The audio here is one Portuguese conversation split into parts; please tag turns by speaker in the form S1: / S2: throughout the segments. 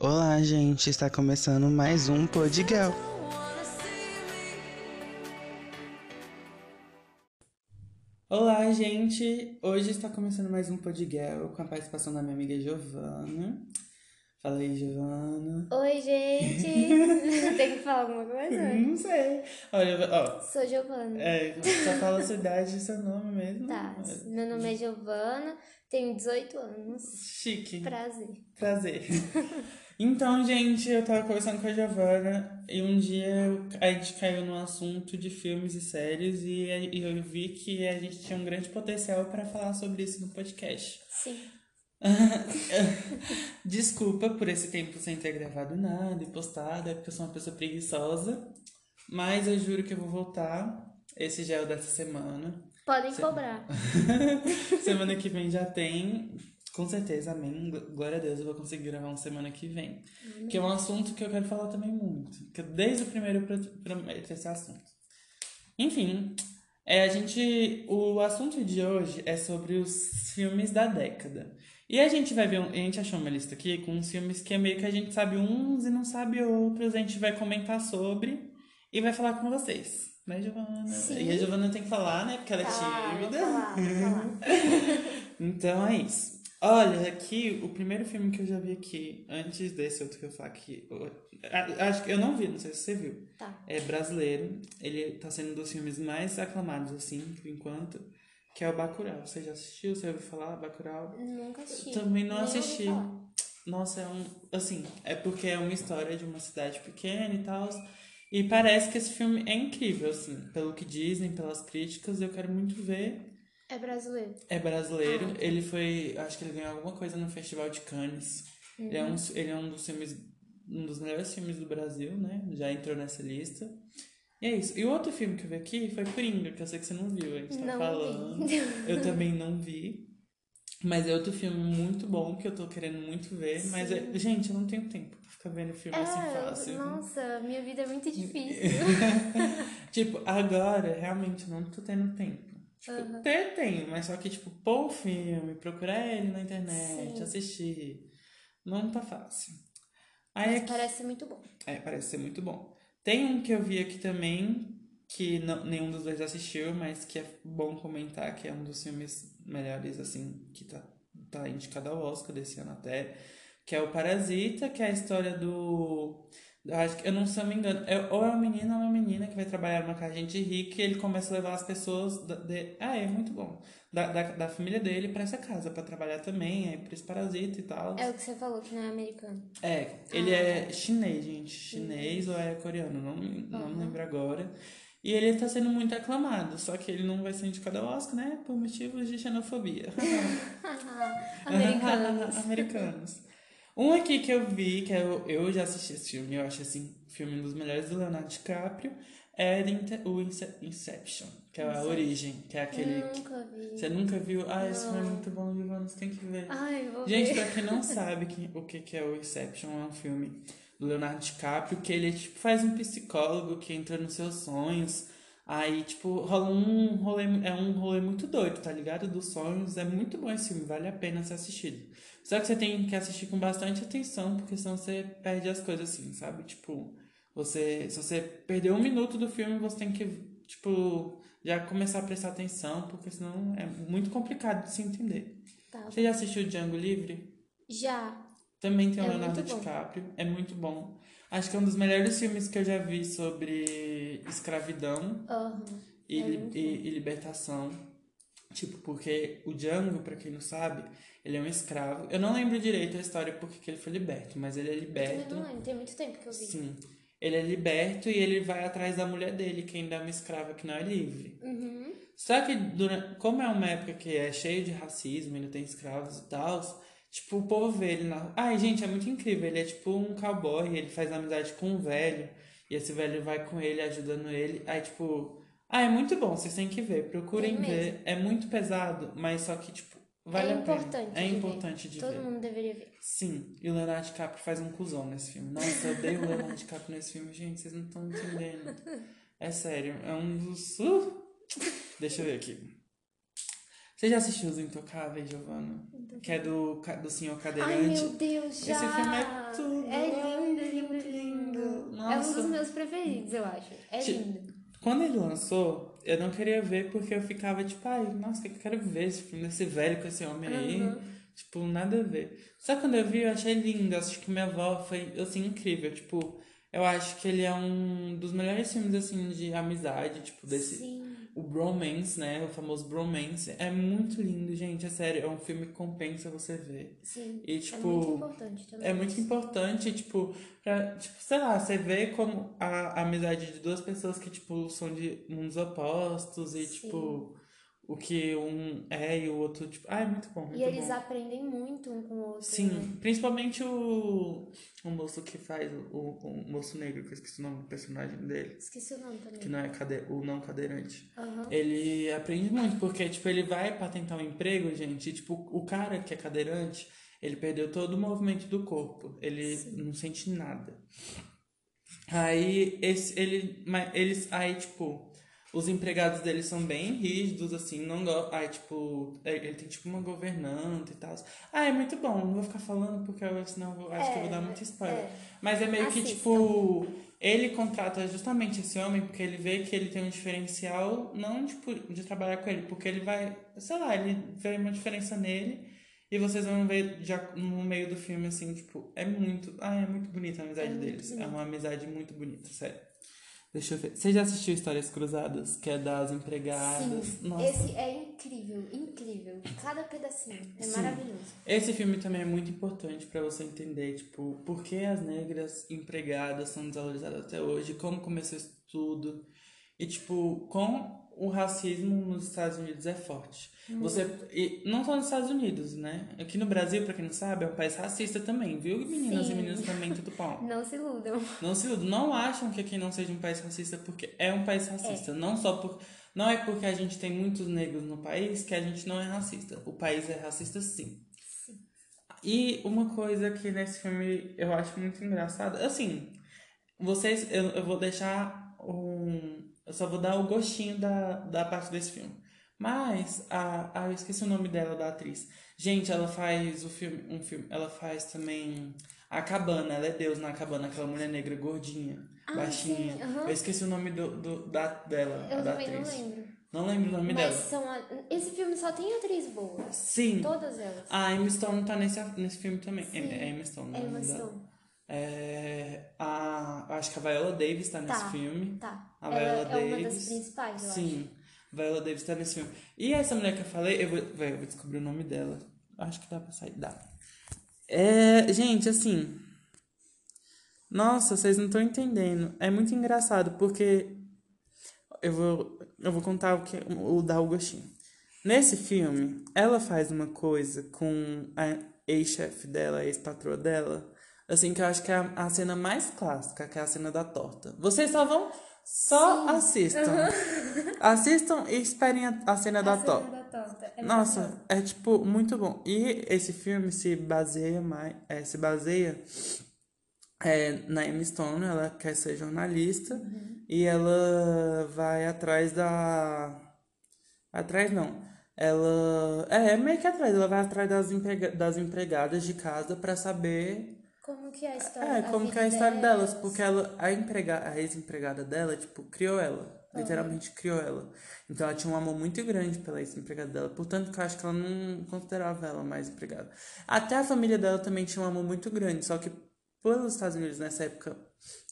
S1: Olá, gente, está começando mais um Podgal. Olá, gente! Hoje está começando mais um Podgal com a participação da minha amiga Giovana. Fala aí, Giovana.
S2: Oi, gente! Tem que falar alguma coisa?
S1: Não sei. Olha, ó.
S2: Sou Giovana.
S1: É, só fala a sua idade e seu nome mesmo.
S2: Tá, meu nome é Giovana, tenho 18 anos.
S1: Chique.
S2: Prazer.
S1: Prazer. Então, gente, eu tava conversando com a Giovana e um dia a gente caiu no assunto de filmes e séries e eu vi que a gente tinha um grande potencial para falar sobre isso no podcast.
S2: Sim.
S1: Desculpa por esse tempo sem ter gravado nada e postado, é porque eu sou uma pessoa preguiçosa, mas eu juro que eu vou voltar. Esse já é o dessa semana.
S2: Podem cobrar.
S1: semana que vem já tem. Com certeza, amém. Glória a Deus, eu vou conseguir gravar uma semana que vem. Amém. Que é um assunto que eu quero falar também muito. Que desde o primeiro prometo esse assunto. Enfim, é, a gente. O assunto de hoje é sobre os filmes da década. E a gente vai ver. A gente achou uma lista aqui com uns filmes que é meio que a gente sabe uns e não sabe outros. A gente vai comentar sobre e vai falar com vocês. Né, Giovana?
S2: Sim.
S1: E a Giovana tem que falar, né? Porque ela é
S2: Tá,
S1: tímida.
S2: vou falar, vou falar.
S1: Então é isso. Olha, aqui, o primeiro filme que eu já vi aqui, antes desse outro que eu falo aqui, acho que eu não vi, não sei se você viu.
S2: Tá.
S1: É brasileiro, ele tá sendo um dos filmes mais aclamados, assim, por enquanto, que é o Bacurau. Você já assistiu? Você ouviu falar Bacurau?
S2: Nunca assisti.
S1: Também não
S2: Nem
S1: assisti.
S2: falar.
S1: Nossa, é um. Assim, é porque é uma história de uma cidade pequena e tal. E parece que esse filme é incrível, assim, pelo que dizem, pelas críticas, eu quero muito ver.
S2: É brasileiro.
S1: É brasileiro, ele foi. Acho que ele ganhou alguma coisa no Festival de Cannes. Ele, é um, ele é um dos filmes. Um dos melhores filmes do Brasil, né? Já entrou nessa lista. E é isso. E o outro filme que eu vi aqui foi Coringa, que eu sei que você não viu, a gente tá
S2: Não vi.
S1: falando. Eu também não vi. Mas é outro filme muito bom que eu tô querendo muito ver. Mas, é- gente, eu não tenho tempo pra ficar vendo filme assim fácil.
S2: É, nossa, minha vida é muito difícil.
S1: tipo, agora, realmente, eu não tô tendo tempo. Tipo,
S2: Aham.
S1: ter tenho, mas só que, tipo, pôr o filme, procurar ele na internet,
S2: Sim.
S1: assistir, não tá fácil. Aí
S2: Mas
S1: aqui,
S2: parece muito bom.
S1: é, parece ser muito bom. Tem um que eu vi aqui também, que não, nenhum dos dois assistiu, mas que é bom comentar, que é um dos filmes melhores, assim, que tá, tá indicado ao Oscar desse ano até, que é o Parasita, que é a história do... eu Acho que, eu não se eu me engano, é, ou é um menino ou é uma menina que vai trabalhar numa casa de gente rica e ele começa a levar as pessoas. Da, de, ah, é muito bom. Da, da, da família dele pra essa casa, pra trabalhar também, aí por esse parasita e tal.
S2: É o que você falou, que não é americano.
S1: É, ele
S2: Ah,
S1: é chinês, gente. Chinês ou é coreano, não, me- não
S2: Aham.
S1: lembro agora. E ele tá sendo muito aclamado, só que ele não vai ser indicado ao Oscar, né? Por motivos de xenofobia.
S2: Americanos.
S1: Americanos. Um aqui que eu vi, que eu, eu já assisti esse filme, eu acho assim, filme um dos melhores do Leonardo DiCaprio, é o Ince- Inception, que é a
S2: Inception.
S1: origem, que é aquele. que-
S2: Nunca vi.
S1: Você nunca viu? Ah, esse filme é
S2: Não.
S1: muito bom, Giovanna, você tem que ver.
S2: Ai, vou
S1: Gente,
S2: ver.
S1: pra quem não sabe que, o que, que é o Inception, é um filme do Leonardo DiCaprio, que ele tipo, faz um psicólogo que entra nos seus sonhos. Aí, tipo, rola um rolê, é um rolê muito doido, tá ligado? Dos sonhos. É muito bom esse filme, vale a pena ser assistido. Só que você tem que assistir com bastante atenção, porque senão você perde as coisas assim, sabe? Tipo, você. Se você perder um minuto do filme, você tem que, tipo, já começar a prestar atenção, porque senão é muito complicado de se entender.
S2: Tá.
S1: Você já assistiu Django Livre?
S2: Já.
S1: Também tem o
S2: É
S1: Leonardo. DiCaprio. É muito bom. Acho que é um dos melhores filmes que eu já vi sobre escravidão
S2: Aham.
S1: e,
S2: É
S1: li- e- e libertação. Tipo, porque o Django, pra quem não sabe, ele é um escravo. Eu não lembro direito a história porque que ele foi liberto, mas ele é
S2: Eu
S1: liberto.
S2: não lembro, tem muito tempo que eu vi.
S1: Sim. Ele é liberto e ele vai atrás da mulher dele, que ainda é uma escrava que não é livre.
S2: Uhum.
S1: Só que, durante, como é uma época que é cheio de racismo, ainda tem escravos e tal, tipo, o povo vê ele na. Ai, gente, é muito incrível. Ele é tipo um cowboy, ele faz amizade com um velho, e esse velho vai com ele, ajudando ele. Aí, tipo, ah, é muito bom, vocês têm que ver, procurem
S2: mesmo.
S1: ver. É muito pesado, mas só que, tipo, vale
S2: é
S1: a pena.
S2: importante.
S1: É
S2: de ver.
S1: importante de
S2: Todo
S1: ver.
S2: mundo deveria ver.
S1: Sim, e o Leonardo DiCaprio faz um cuzão nesse filme. Nossa, eu odeio o Leonardo DiCaprio nesse filme, gente, vocês não estão entendendo. É sério, é um dos. Uh! Deixa eu ver aqui. Você já assistiu Os Intocáveis, Giovana? Que é do, do Senhor
S2: Ai,
S1: Cadeirante.
S2: meu Deus, já!
S1: Esse filme é tudo.
S2: É
S1: Ai,
S2: lindo, lindo, lindo.
S1: lindo.
S2: É um
S1: Nossa.
S2: dos meus preferidos, eu acho. É lindo.
S1: Quando ele lançou, eu não queria ver porque eu ficava tipo, ai, nossa, que eu quero ver esse filme desse velho com esse homem aí.
S2: Uhum.
S1: Tipo, nada a ver. Só quando eu vi, eu achei lindo. Acho que minha avó foi, assim, incrível. Tipo, eu acho que ele é um dos melhores filmes, assim, de amizade, tipo, desse.
S2: Sim.
S1: O bromance, né? O famoso bromance. É muito lindo, gente. É sério. É um filme que compensa você ver.
S2: Sim.
S1: E,
S2: é
S1: tipo,
S2: muito importante também.
S1: É muito importante, tipo, pra, tipo, sei lá, você vê como a, a amizade de duas pessoas que, tipo, são de mundos opostos e,
S2: Sim.
S1: tipo, o que um é e o outro, tipo, ah, é muito bom, muito
S2: E eles
S1: bom.
S2: aprendem muito um com o outro. né?
S1: Sim, principalmente o, o moço que faz, o, o moço negro, que eu esqueci o nome do personagem dele,
S2: Esqueci o nome também.
S1: que não é cade, o não cadeirante.
S2: Aham.
S1: Ele aprende muito, porque, tipo, ele vai pra tentar um emprego, gente, e, tipo, o cara que é cadeirante, ele perdeu todo o movimento do corpo. Ele não sente nada. Aí, esse, ele, mas eles, aí, tipo, os empregados dele são bem rígidos, assim, não go- Aí, tipo, é- ele tem, tipo, uma governanta e tal. Ah, é muito bom, não vou ficar falando porque eu, senão eu acho que eu vou dar muito spoiler.
S2: é.
S1: Mas é meio que,
S2: Assistam.
S1: tipo, ele contrata justamente esse homem porque ele vê que ele tem um diferencial, não, tipo, de trabalhar com ele, porque ele vai, sei lá, ele vê uma diferença nele e vocês vão ver já no meio do filme, assim, tipo, é muito, ah, é muito bonita a amizade
S2: É
S1: deles. É
S2: bonito.
S1: uma amizade muito bonita, sério. Deixa eu ver. Você já assistiu Histórias Cruzadas? Que é das empregadas?
S2: Sim.
S1: Nossa.
S2: Esse é incrível, incrível. Cada pedacinho. É
S1: Sim.
S2: maravilhoso.
S1: Esse filme também é muito importante pra você entender, tipo, por que as negras empregadas são desvalorizadas até hoje, como começou isso tudo. E, tipo, com o racismo nos Estados Unidos é forte. Você, e não só nos Estados Unidos, né? Aqui no Brasil, pra quem não sabe, é um país racista também, viu? Meninas
S2: Sim.
S1: e meninos também, tudo pau.
S2: Não se iludam.
S1: Não se iludam, não acham que aqui não seja um país racista, porque é um país racista. Não só por. Não é porque a gente tem muitos negros no país que a gente não é racista. O país é racista sim. E uma coisa que nesse filme eu acho muito engraçada, assim, vocês, eu, eu vou deixar um. Eu só vou dar o gostinho da, da parte desse filme. Mas, a, a, eu esqueci o nome dela, da atriz. Gente, ela faz o filme, um filme, ela faz também A Cabana, ela é Deus na Cabana, aquela mulher negra gordinha,
S2: Ah,
S1: baixinha. Eu esqueci o nome do, do, da, dela,
S2: Eu
S1: da
S2: também não
S1: atriz.
S2: lembro.
S1: Não lembro o nome
S2: Mas
S1: dela.
S2: são. a- Esse filme só tem atriz boa.
S1: Sim.
S2: Todas elas.
S1: A Emma Stone tá nesse, nesse filme também.
S2: Sim.
S1: É Emma Stone, né?
S2: Emma. Stone.
S1: É, a, acho que a Viola Davis tá nesse
S2: Tá.
S1: filme.
S2: Tá.
S1: A
S2: Ela
S1: Viola
S2: é uma das
S1: Davis.
S2: principais, eu acho.
S1: Sim, a Viola Davis tá nesse filme. E essa mulher que eu falei, eu vou, vai, eu vou descobrir o nome dela. Acho que dá pra sair. Dá. É, gente, assim. Nossa, vocês não estão entendendo. É muito engraçado, porque eu vou, eu vou contar o que o da Augustinho. Nesse filme, ela faz uma coisa com a ex-chefe dela, a ex-patroa dela, assim, que eu acho que é a, a cena mais clássica, que é a cena da torta. Vocês só vão, só assistam. Assistam e esperem a, a cena da
S2: A cena
S1: torta.
S2: da torta. É
S1: Nossa, é tipo muito bom. E esse filme se baseia mais, é, se baseia é, na Emma Stone, ela quer ser jornalista
S2: Uhum.
S1: e ela vai atrás da atrás não. Ela é, é meio que atrás, ela vai atrás das, emprega... das empregadas de casa pra saber
S2: Como que é a história
S1: é, como que é a história delas,
S2: delas.
S1: porque ela, a, emprega, a ex-empregada dela, tipo, criou ela. Literalmente criou ela. Então ela tinha um amor muito grande pela ex-empregada dela. Portanto, que eu acho que ela não considerava ela mais empregada. Até a família dela também tinha um amor muito grande. Só que pelos Estados Unidos, nessa época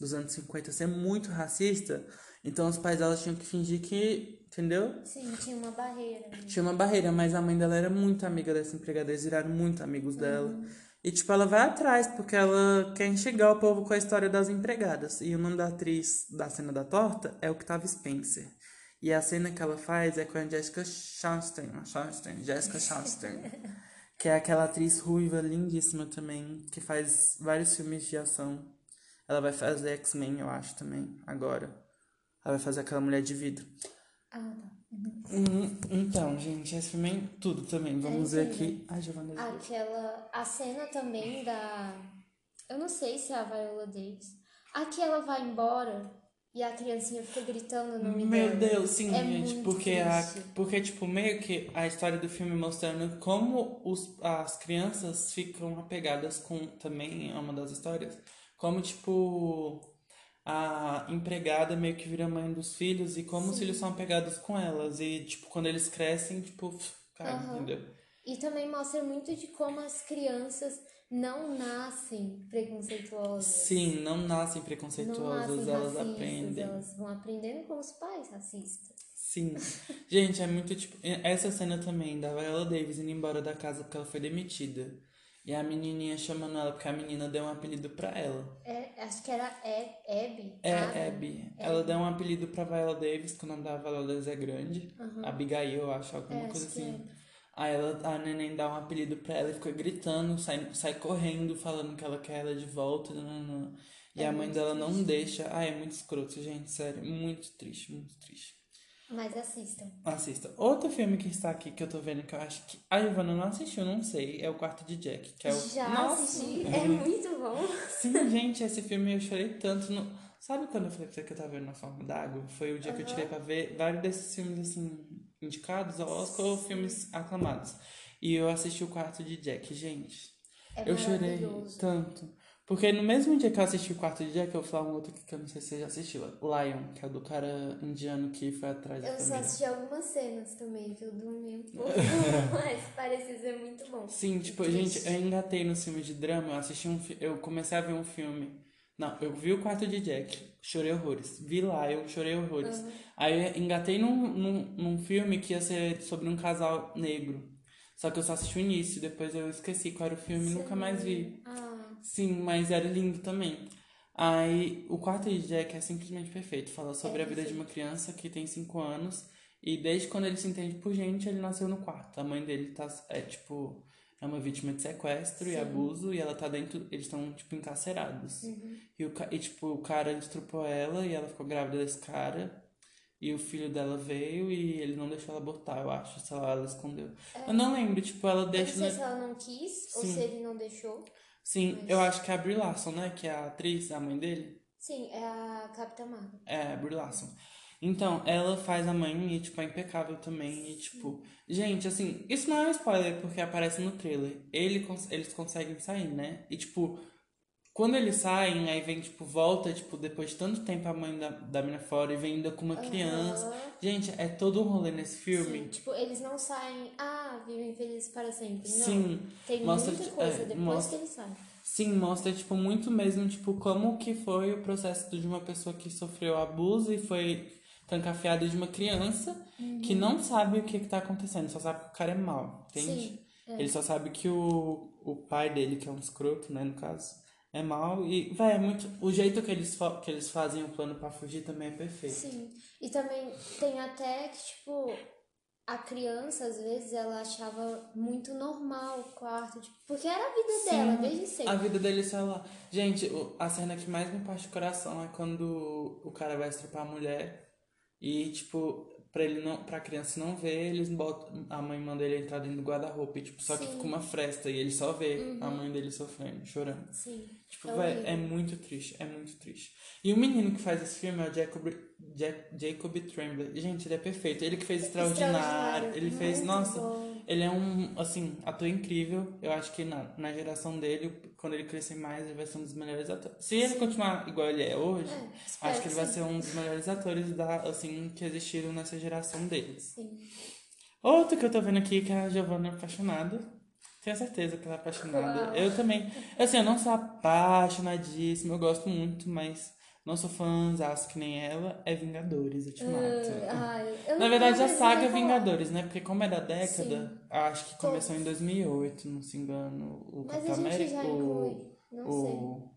S1: dos anos 50, ser muito racista, então os pais dela tinham que fingir que. Entendeu?
S2: Sim, tinha uma barreira. né?
S1: Tinha uma barreira, mas a mãe dela era muito amiga dessa empregada, eles viraram muito amigos dela. E, tipo, ela vai atrás, porque ela quer enxergar o povo com a história das empregadas. E o nome da atriz da cena da torta é Octavia Spencer. E a cena que ela faz é com a Jessica Chastain, Chastain Jessica Chastain. que é aquela atriz ruiva, lindíssima também, que faz vários filmes de ação. Ela vai fazer X-Men, eu acho, também, agora. Ela vai fazer aquela mulher de vidro.
S2: Ah, tá.
S1: Hum, Então, gente, esse filme é tudo também. Vamos ver aqui. Ai, Giovana.
S2: Aquela. A cena também da. Eu não sei se é a Viola Davis. A que ela vai embora E a criancinha fica gritando o nome
S1: Meu
S2: dela.
S1: Deus, sim,
S2: É
S1: gente,
S2: muito
S1: porque a,
S2: triste.
S1: porque tipo meio que a história do filme mostrando como os, as crianças ficam apegadas com também é uma das histórias, como tipo a empregada meio que vira mãe dos filhos e como os filhos são apegados com elas e tipo quando eles crescem, tipo, cara,
S2: Aham.
S1: entendeu?
S2: E também mostra muito de como as crianças não nascem preconceituosas.
S1: Sim, não nascem
S2: não
S1: preconceituosas,
S2: nascem
S1: elas
S2: racistas,
S1: aprendem.
S2: Elas vão aprendendo com os pais racistas.
S1: Sim. Gente, é muito tipo. Essa cena também da Viola Davis indo embora da casa porque ela foi demitida. E a menininha chamando ela porque a menina deu um apelido pra ela.
S2: É, acho que era Ab- Abby.
S1: É,
S2: Abby.
S1: Abby. Ela deu um apelido pra Viola Davis, que o nome da Viola Davis é grande. Abigail, eu acho, alguma
S2: É,
S1: coisa
S2: acho
S1: assim. Aí ela, a neném dá um apelido pra ela e fica gritando, sai, sai correndo, falando que ela quer ela de volta. nananã. E
S2: É
S1: a mãe dela não deixa. Ai, é muito escroto, gente, sério. Muito triste, muito triste.
S2: Mas assistam.
S1: Assista. Outro filme que está aqui que eu tô vendo que eu acho que. A Ivana não assistiu, não sei. É o Quarto de Jack. Que é o...
S2: Já
S1: Nossa!
S2: assisti. É muito bom.
S1: Sim, gente, esse filme eu chorei tanto. No... Sabe quando eu falei pra você que eu tava vendo na forma d'água? Foi o dia que eu tirei pra ver vários desses filmes, assim, indicados ao Oscar ou filmes aclamados. E eu assisti o Quarto de Jack, gente.
S2: É
S1: eu chorei tanto. Porque no mesmo dia que eu assisti o Quarto de Jack, eu vou falar um outro que eu não sei se você já assistiu. Lion, que é o do cara indiano que foi atrás da
S2: Eu só
S1: família.
S2: assisti algumas cenas também, que eu dormi um pouco. mas parecia ser muito bom.
S1: Sim, tipo,
S2: Triste.
S1: gente, eu engatei nos filmes de drama, eu assisti um eu comecei a ver um filme. Não, eu vi o quarto de Jack, chorei horrores. Vi eu chorei horrores. Aí eu engatei num, num, num filme que ia ser sobre um casal negro. Só que eu só assisti o início, depois eu esqueci qual era o filme e nunca mais vi.
S2: Ah,
S1: Sim, mas era lindo também. Aí, o quarto de Jack é simplesmente perfeito. Fala sobre a vida de uma criança que tem 5 anos. E desde quando ele se entende por gente, ele nasceu no quarto. A mãe dele tá, é tipo, é uma vítima de sequestro e abuso. E ela tá dentro, eles estão, tipo, encarcerados. E, o, e, tipo, o cara estrupou ela e ela ficou grávida desse cara. E o filho dela veio e ele não deixou ela abortar, eu acho. Sei lá, ela escondeu. Eu não lembro, tipo, ela
S2: eu não
S1: deixa...
S2: sei se ela não quis ou
S1: Sim.
S2: se ele não deixou.
S1: Sim, eu acho que é a Brie Larson, né? Que é a atriz, a mãe dele.
S2: Sim, é a Capitã Marvel.
S1: É, a Brie Larson. Então, ela faz a mãe e, tipo, é impecável também. E, tipo, gente, assim, isso não é um spoiler porque aparece no trailer. Ele, eles conseguem sair, né? E, tipo, quando eles saem, aí vem, tipo, volta, tipo, depois de tanto tempo a mãe da, da mina fora e vem ainda com uma criança. Gente, é todo um rolê nesse filme.
S2: Sim, tipo, eles não saem, ah, vivem felizes para sempre. Não.
S1: Sim,
S2: Tem
S1: mostra
S2: muita coisa
S1: é,
S2: depois
S1: mostra-
S2: que eles saem.
S1: Sim, mostra, tipo, muito mesmo, tipo, como que foi o processo de uma pessoa que sofreu abuso e foi trancafiada de uma criança que não sabe o que que tá acontecendo, só sabe que o cara é mau, entende?
S2: Sim, é.
S1: Ele só sabe que o, o pai dele, que é um escroto, né, no caso, é mau e, vai, é muito... O jeito que eles, que eles fazem o plano pra fugir também é perfeito.
S2: Sim. E também tem até que, tipo, a criança, às vezes, ela achava muito normal o quarto, tipo, porque era a vida dela, desde sempre.
S1: A vida dele sei lá. Gente, a cena que mais me parte o coração é quando o cara vai estrupar a mulher e, tipo, pra ele não, pra criança não ver, eles botam. A mãe manda ele entrar dentro do guarda-roupa tipo, só que
S2: Sim. Uhum.
S1: fica uma fresta e ele só vê a mãe dele sofrendo, chorando.
S2: Sim.
S1: Tipo,
S2: É
S1: é muito triste, é muito triste. E o menino que faz esse filme é o Jacob, Jack, Jacob Tremblay. Gente, ele é perfeito. Ele que fez Extraordinário.
S2: Extraordinário,
S1: Ele fez,
S2: muito
S1: nossa,
S2: bom.
S1: Ele é um, assim, ator incrível. Eu acho que na, na geração dele, quando ele crescer mais, ele vai ser um dos melhores atores. Se ele continuar igual ele é hoje,
S2: É,
S1: acho que ele vai ser um dos melhores atores da, assim, que existiram nessa geração deles.
S2: Sim.
S1: Outro que eu tô vendo aqui que é a Giovanna apaixonada. Tenho certeza que ela é apaixonada.
S2: Uau.
S1: Eu também. Assim, eu não sou apaixonadíssima, eu gosto muito, mas não sou fãzaço que nem ela. É Vingadores, Ultimato.
S2: Ah, ai, eu
S1: Na verdade, a saga. Vingadores, né? Porque como é da década,
S2: Sim.
S1: acho que começou em 2008, não se engano. O
S2: Mas
S1: Capitão
S2: a gente
S1: América.
S2: já
S1: o,
S2: inclui. Não
S1: o,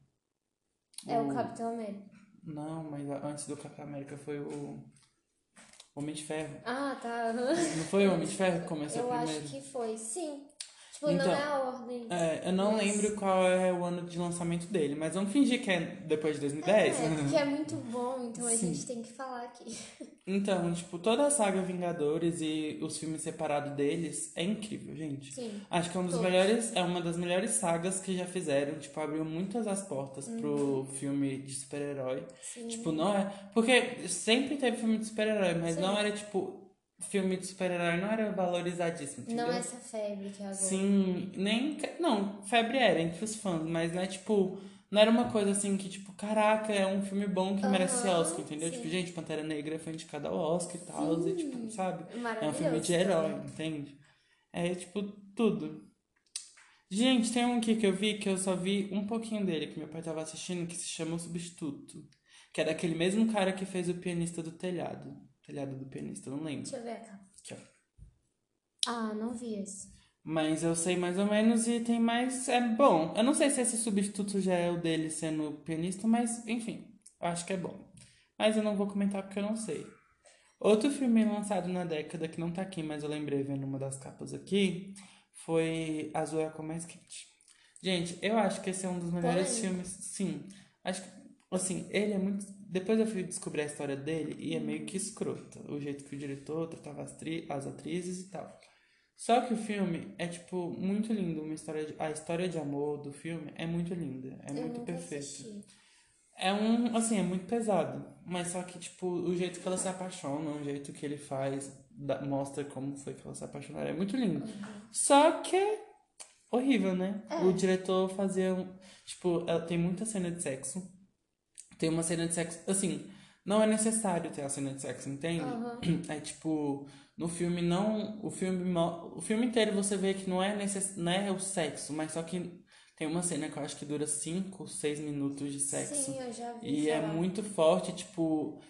S2: sei. É o Capitão América.
S1: Não, mas antes do Capitão América foi o Homem de Ferro.
S2: Ah, tá.
S1: Não foi o Homem de Ferro que começou
S2: Eu
S1: primeiro?
S2: acho que foi, sim. Tipo,
S1: Então,
S2: não é a ordem.
S1: É, eu não
S2: Mas-
S1: lembro qual é o ano de lançamento dele, mas vamos fingir que é depois de 2010.
S2: É, porque é muito bom, então a
S1: Sim.
S2: gente tem que falar aqui.
S1: Então, tipo, toda a saga Vingadores e os filmes separados deles é incrível, gente.
S2: Sim.
S1: Acho que é um dos
S2: Todos.
S1: melhores, é uma das melhores sagas que já fizeram, tipo, abriu muitas as portas pro filme de super-herói.
S2: Uhum. Sim.
S1: Tipo, não é, porque sempre teve filme de super-herói, mas
S2: Sim.
S1: não era tipo filme de super-herói não era valorizadíssimo, entendeu?
S2: Não essa febre que é agora.
S1: Sim, nem. Não, febre era entre os fãs, mas não é tipo. Não era uma coisa assim que, tipo, caraca, é um filme bom que merece
S2: Aham,
S1: Oscar, entendeu?
S2: sim.
S1: Tipo, gente, Pantera Negra foi indicada ao Oscar e tal, e tipo, sabe? É um filme de herói,
S2: também.
S1: entende? É tipo, tudo. Gente, tem um aqui que eu vi que eu só vi um pouquinho dele, que meu pai tava assistindo, que se chama O Substituto. Que é daquele mesmo cara que fez o pianista do telhado. Telhado do pianista, não lembro.
S2: Deixa eu ver a capa.
S1: Aqui, ó.
S2: Ah, não vi esse.
S1: Mas eu sei mais ou menos e tem mais. É bom. Eu não sei se esse substituto já é o dele sendo pianista, mas enfim, eu acho que é bom. Mas eu não vou comentar porque eu não sei. Outro filme lançado na década que não tá aqui, mas eu lembrei vendo uma das capas aqui, foi Azul é a cor mais quente. Gente, eu acho que esse é um dos melhores filmes. Sim. Acho que, assim, ele é muito. Depois eu fui descobrir a história dele e é meio que escrota. O jeito que o diretor tratava as, tri... as atrizes e tal. Só que o filme é, tipo, muito lindo. Uma história de... A história de amor do filme é muito linda. É
S2: eu
S1: muito perfeita. É um, assim, é muito pesado. Mas só que, tipo, o jeito que ela se apaixona, o jeito que ele faz, dá- mostra como foi que ela se apaixonou. É muito lindo. Só que é horrível, né?
S2: É.
S1: O diretor fazia. Tipo, ela tem muita cena de sexo. Tem uma cena de sexo. Assim, não é necessário ter a cena de sexo, entende?
S2: Aham.
S1: É tipo, no filme não. O filme, o filme inteiro você vê que não é, necess, não é o sexo, mas só que tem uma cena que eu acho que dura 5, 6 minutos de sexo.
S2: Sim, eu já vi
S1: E é
S2: falar.
S1: muito forte, tipo,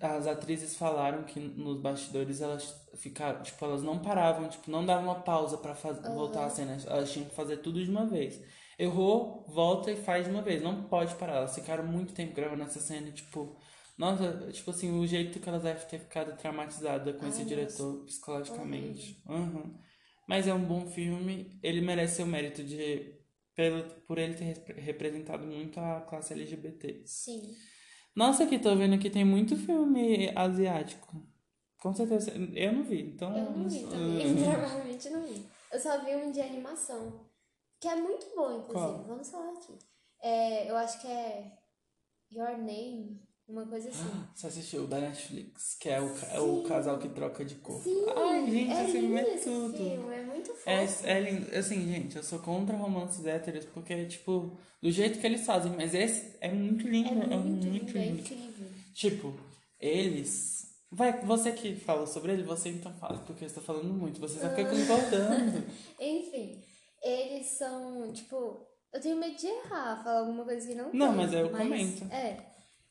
S1: as atrizes falaram que nos bastidores elas ficaram, tipo, elas não paravam, tipo, não davam uma pausa pra faz... voltar a cena, elas tinham que fazer tudo de uma vez. Errou, volta e faz de uma vez, não pode parar. Elas ficaram muito tempo gravando essa cena, tipo, nossa, tipo assim, o jeito que elas devem ter ficado traumatizadas com
S2: Ai,
S1: esse
S2: nossa.
S1: diretor psicologicamente. Uhum. Mas é um bom filme, ele merece o mérito de pelo, por ele ter repre- representado muito a classe LGBT.
S2: Sim.
S1: Nossa, aqui tô vendo que tem muito filme asiático. Com certeza. Eu não vi, então.
S2: Eu não vi também. Provavelmente não vi. Eu só vi um de animação. Que é muito bom, inclusive.
S1: Qual?
S2: Vamos falar aqui. É, eu acho que é Your Name, uma coisa assim.
S1: Você assistiu o da Netflix, que é o, ca- é o casal que troca de corpo.
S2: Sim,
S1: Ai, gente,
S2: é lindo
S1: é
S2: esse
S1: tudo.
S2: filme, é muito fofo.
S1: É, é lindo. Assim, gente, eu sou contra romances héteros, porque, tipo, do jeito que eles fazem, mas esse é muito lindo.
S2: é
S1: É
S2: muito, lindo, é incrível.
S1: Tipo, eles. Vai, você que falou sobre ele, você então fala, porque você tá falando muito, você só fica concordando.
S2: Enfim, eles são, tipo, eu tenho medo de errar, falar alguma coisa que não
S1: Não,
S2: tem,
S1: mas eu comento.
S2: É,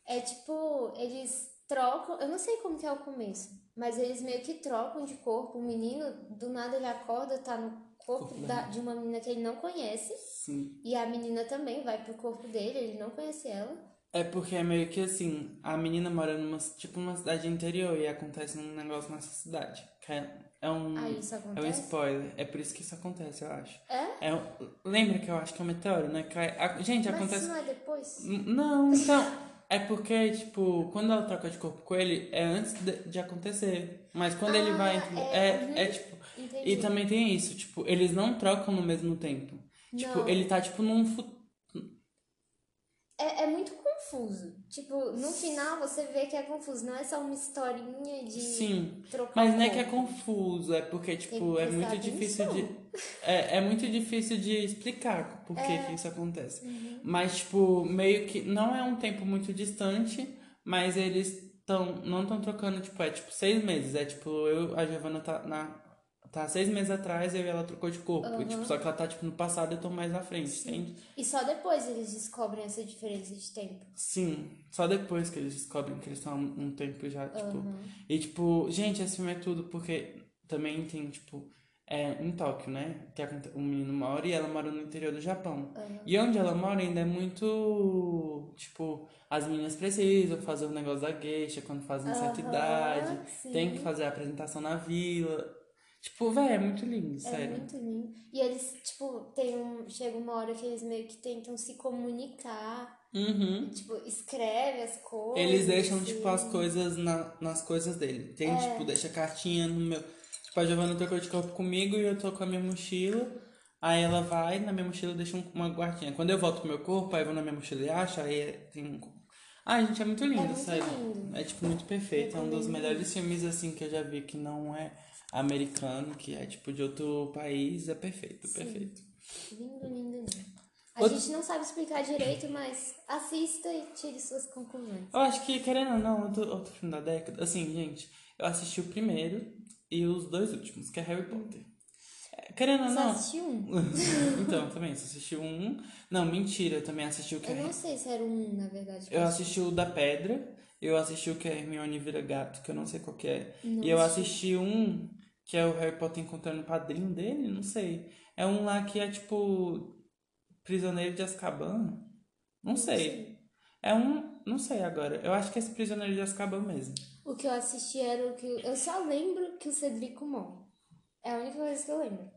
S2: é tipo, eles trocam, eu não sei como que é o começo, mas eles meio que trocam de corpo, o menino, do nada ele acorda, tá no corpo da, de uma menina que ele não conhece,
S1: Sim.
S2: e a menina também vai pro corpo dele, ele não conhece ela.
S1: É porque é meio que assim, a menina mora numa, tipo, uma cidade interior e acontece um negócio nessa cidade. Que é, é um.
S2: Aí isso
S1: é um
S2: acontece.
S1: spoiler. É por isso que isso acontece, eu acho.
S2: É?
S1: É um- lembra que eu acho que é um meteoro, né? Cai, a- gente,
S2: Mas
S1: acontece.
S2: isso não é depois?
S1: Não, então. É porque, tipo, quando ela troca de corpo com ele, é antes de, de acontecer. Mas quando ele
S2: Ah,
S1: vai.
S2: é,
S1: É,
S2: uhum.
S1: é, tipo.
S2: Entendi.
S1: E também tem isso, tipo, eles não trocam no mesmo tempo. Tipo,
S2: Não.
S1: ele tá, tipo, num futuro.
S2: É, é muito confuso. Tipo, no final você vê que é confuso. Não é só uma historinha de
S1: Sim.
S2: trocar
S1: Mas não é que é confuso, é porque, tipo, é muito difícil de. É, é muito difícil de explicar por que,
S2: É.
S1: que isso acontece.
S2: Uhum.
S1: Mas, tipo, meio que. Não é um tempo muito distante, mas eles tão, não estão trocando, tipo, é tipo seis meses. É tipo, eu, a Giovanna tá na. Tá seis meses atrás, eu e ela trocou de corpo. E, tipo,
S2: Uhum.
S1: só que ela tá, tipo, no passado e eu tô mais à frente, entende?
S2: E só depois eles descobrem essa diferença de tempo.
S1: Sim, só depois que eles descobrem que eles estão há um tempo já, tipo.
S2: Uhum.
S1: E tipo, gente, esse filme é tudo porque também tem, tipo, é, em Tóquio, né? Que um menino mora e ela mora no interior do Japão.
S2: Uhum.
S1: E onde ela mora ainda é muito. Tipo, as meninas precisam fazer o negócio da geisha quando fazem certa
S2: Aham,
S1: idade,
S2: sim.
S1: tem que fazer a apresentação na vila. Tipo, velho, é muito lindo,
S2: É
S1: sério.
S2: muito lindo. E eles, tipo, tem um. Chega uma hora que eles meio que tentam se comunicar.
S1: Uhum.
S2: Tipo, escreve as coisas.
S1: Eles deixam,
S2: assim.
S1: tipo, as coisas na- nas coisas dele. Tem,
S2: É.
S1: tipo, deixa cartinha no meu. Tipo, a Giovanna trocou de corpo comigo e eu tô com a minha mochila. Aí ela vai, na minha mochila deixa um- uma guardinha. Quando eu volto pro meu corpo, aí eu vou na minha mochila e acho, aí é- tem um. Ai, gente, é muito lindo,
S2: É muito
S1: sério.
S2: lindo.
S1: É, tipo, muito perfeito. É um dos melhores filmes, assim, que eu já vi que não é americano, que é, tipo, de outro país. É perfeito, perfeito.
S2: Lindo, lindo, lindo. A
S1: Outro-
S2: gente não sabe explicar direito, mas assista e tire suas conclusões.
S1: Eu acho que, querendo ou não, outro, outro filme da década. Assim, gente, eu assisti o primeiro e os dois últimos, que é Harry Potter. É, Querendo ou
S2: Só
S1: não.
S2: assisti um.
S1: então, também, você assistiu um. Não, mentira, eu também assisti o que
S2: Eu
S1: é.
S2: não sei se era um, na verdade.
S1: Eu assisti o da Pedra, eu assisti o que é Hermione vira gato, que eu não sei qual que é.
S2: Não
S1: e eu
S2: assisti.
S1: assisti um que é o Harry Potter encontrando o padrinho dele, não sei. É um lá que é tipo Prisioneiro de Azkaban. Não sei. É um, não sei agora. Eu acho que é esse Prisioneiro de Azkaban mesmo.
S2: O que eu assisti era o que. Eu só lembro que o Cedrico morre. É a única coisa que eu lembro.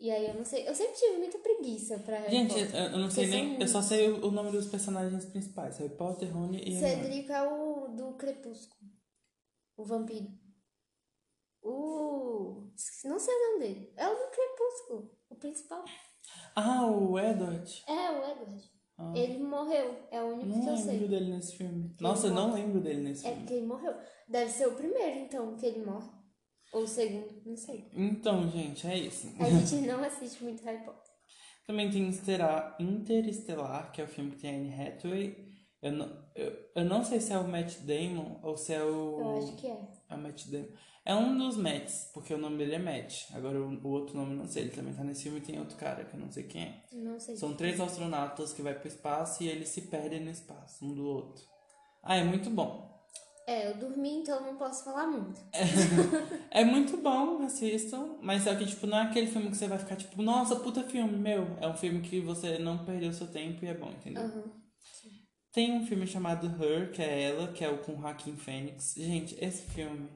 S2: E aí eu não sei. Eu sempre tive muita preguiça pra Harry
S1: Gente,
S2: Potter.
S1: eu, eu não sei nem, eu só sei o, o nome dos personagens principais, Harry Potter, Rony e.
S2: Cedrico é o do Crepúsculo. O vampiro. O. Não sei o nome dele. É o do Crepúsculo. O principal.
S1: Ah, o Edward.
S2: É, o Edward.
S1: Ah.
S2: Ele morreu. É o único que
S1: Não
S2: eu
S1: lembro
S2: sei.
S1: dele nesse filme. Nossa, eu não lembro dele nesse
S2: É
S1: filme.
S2: porque ele morreu. Deve ser o primeiro, então, que ele morre. Ou o segundo, não sei.
S1: Então, gente, é isso.
S2: A gente não assiste muito Harry Potter.
S1: Também tem Interestelar, Interestelar, que é o filme que tem a Anne Hathaway. Eu não, eu, eu não sei se é o Matt Damon ou se é o.
S2: Eu acho que é.
S1: É o Matt Damon. É um dos Matts, porque o nome dele é Matt. Agora o, o outro nome não sei. Ele também tá nesse filme e tem outro cara que eu não sei quem é.
S2: Não sei.
S1: São três astronautas que vai pro espaço e eles se perdem no espaço, um do outro. Ah, é muito bom.
S2: É, eu dormi, então não posso falar muito.
S1: É muito bom, assistam. Mas só que, tipo, não é aquele filme que você vai ficar, tipo, nossa, puta filme, meu. É um filme que você não perdeu seu tempo e é bom, entendeu?
S2: Aham.
S1: Tem um filme chamado Her, que é ela, que é o com Joaquin Phoenix. Gente, esse filme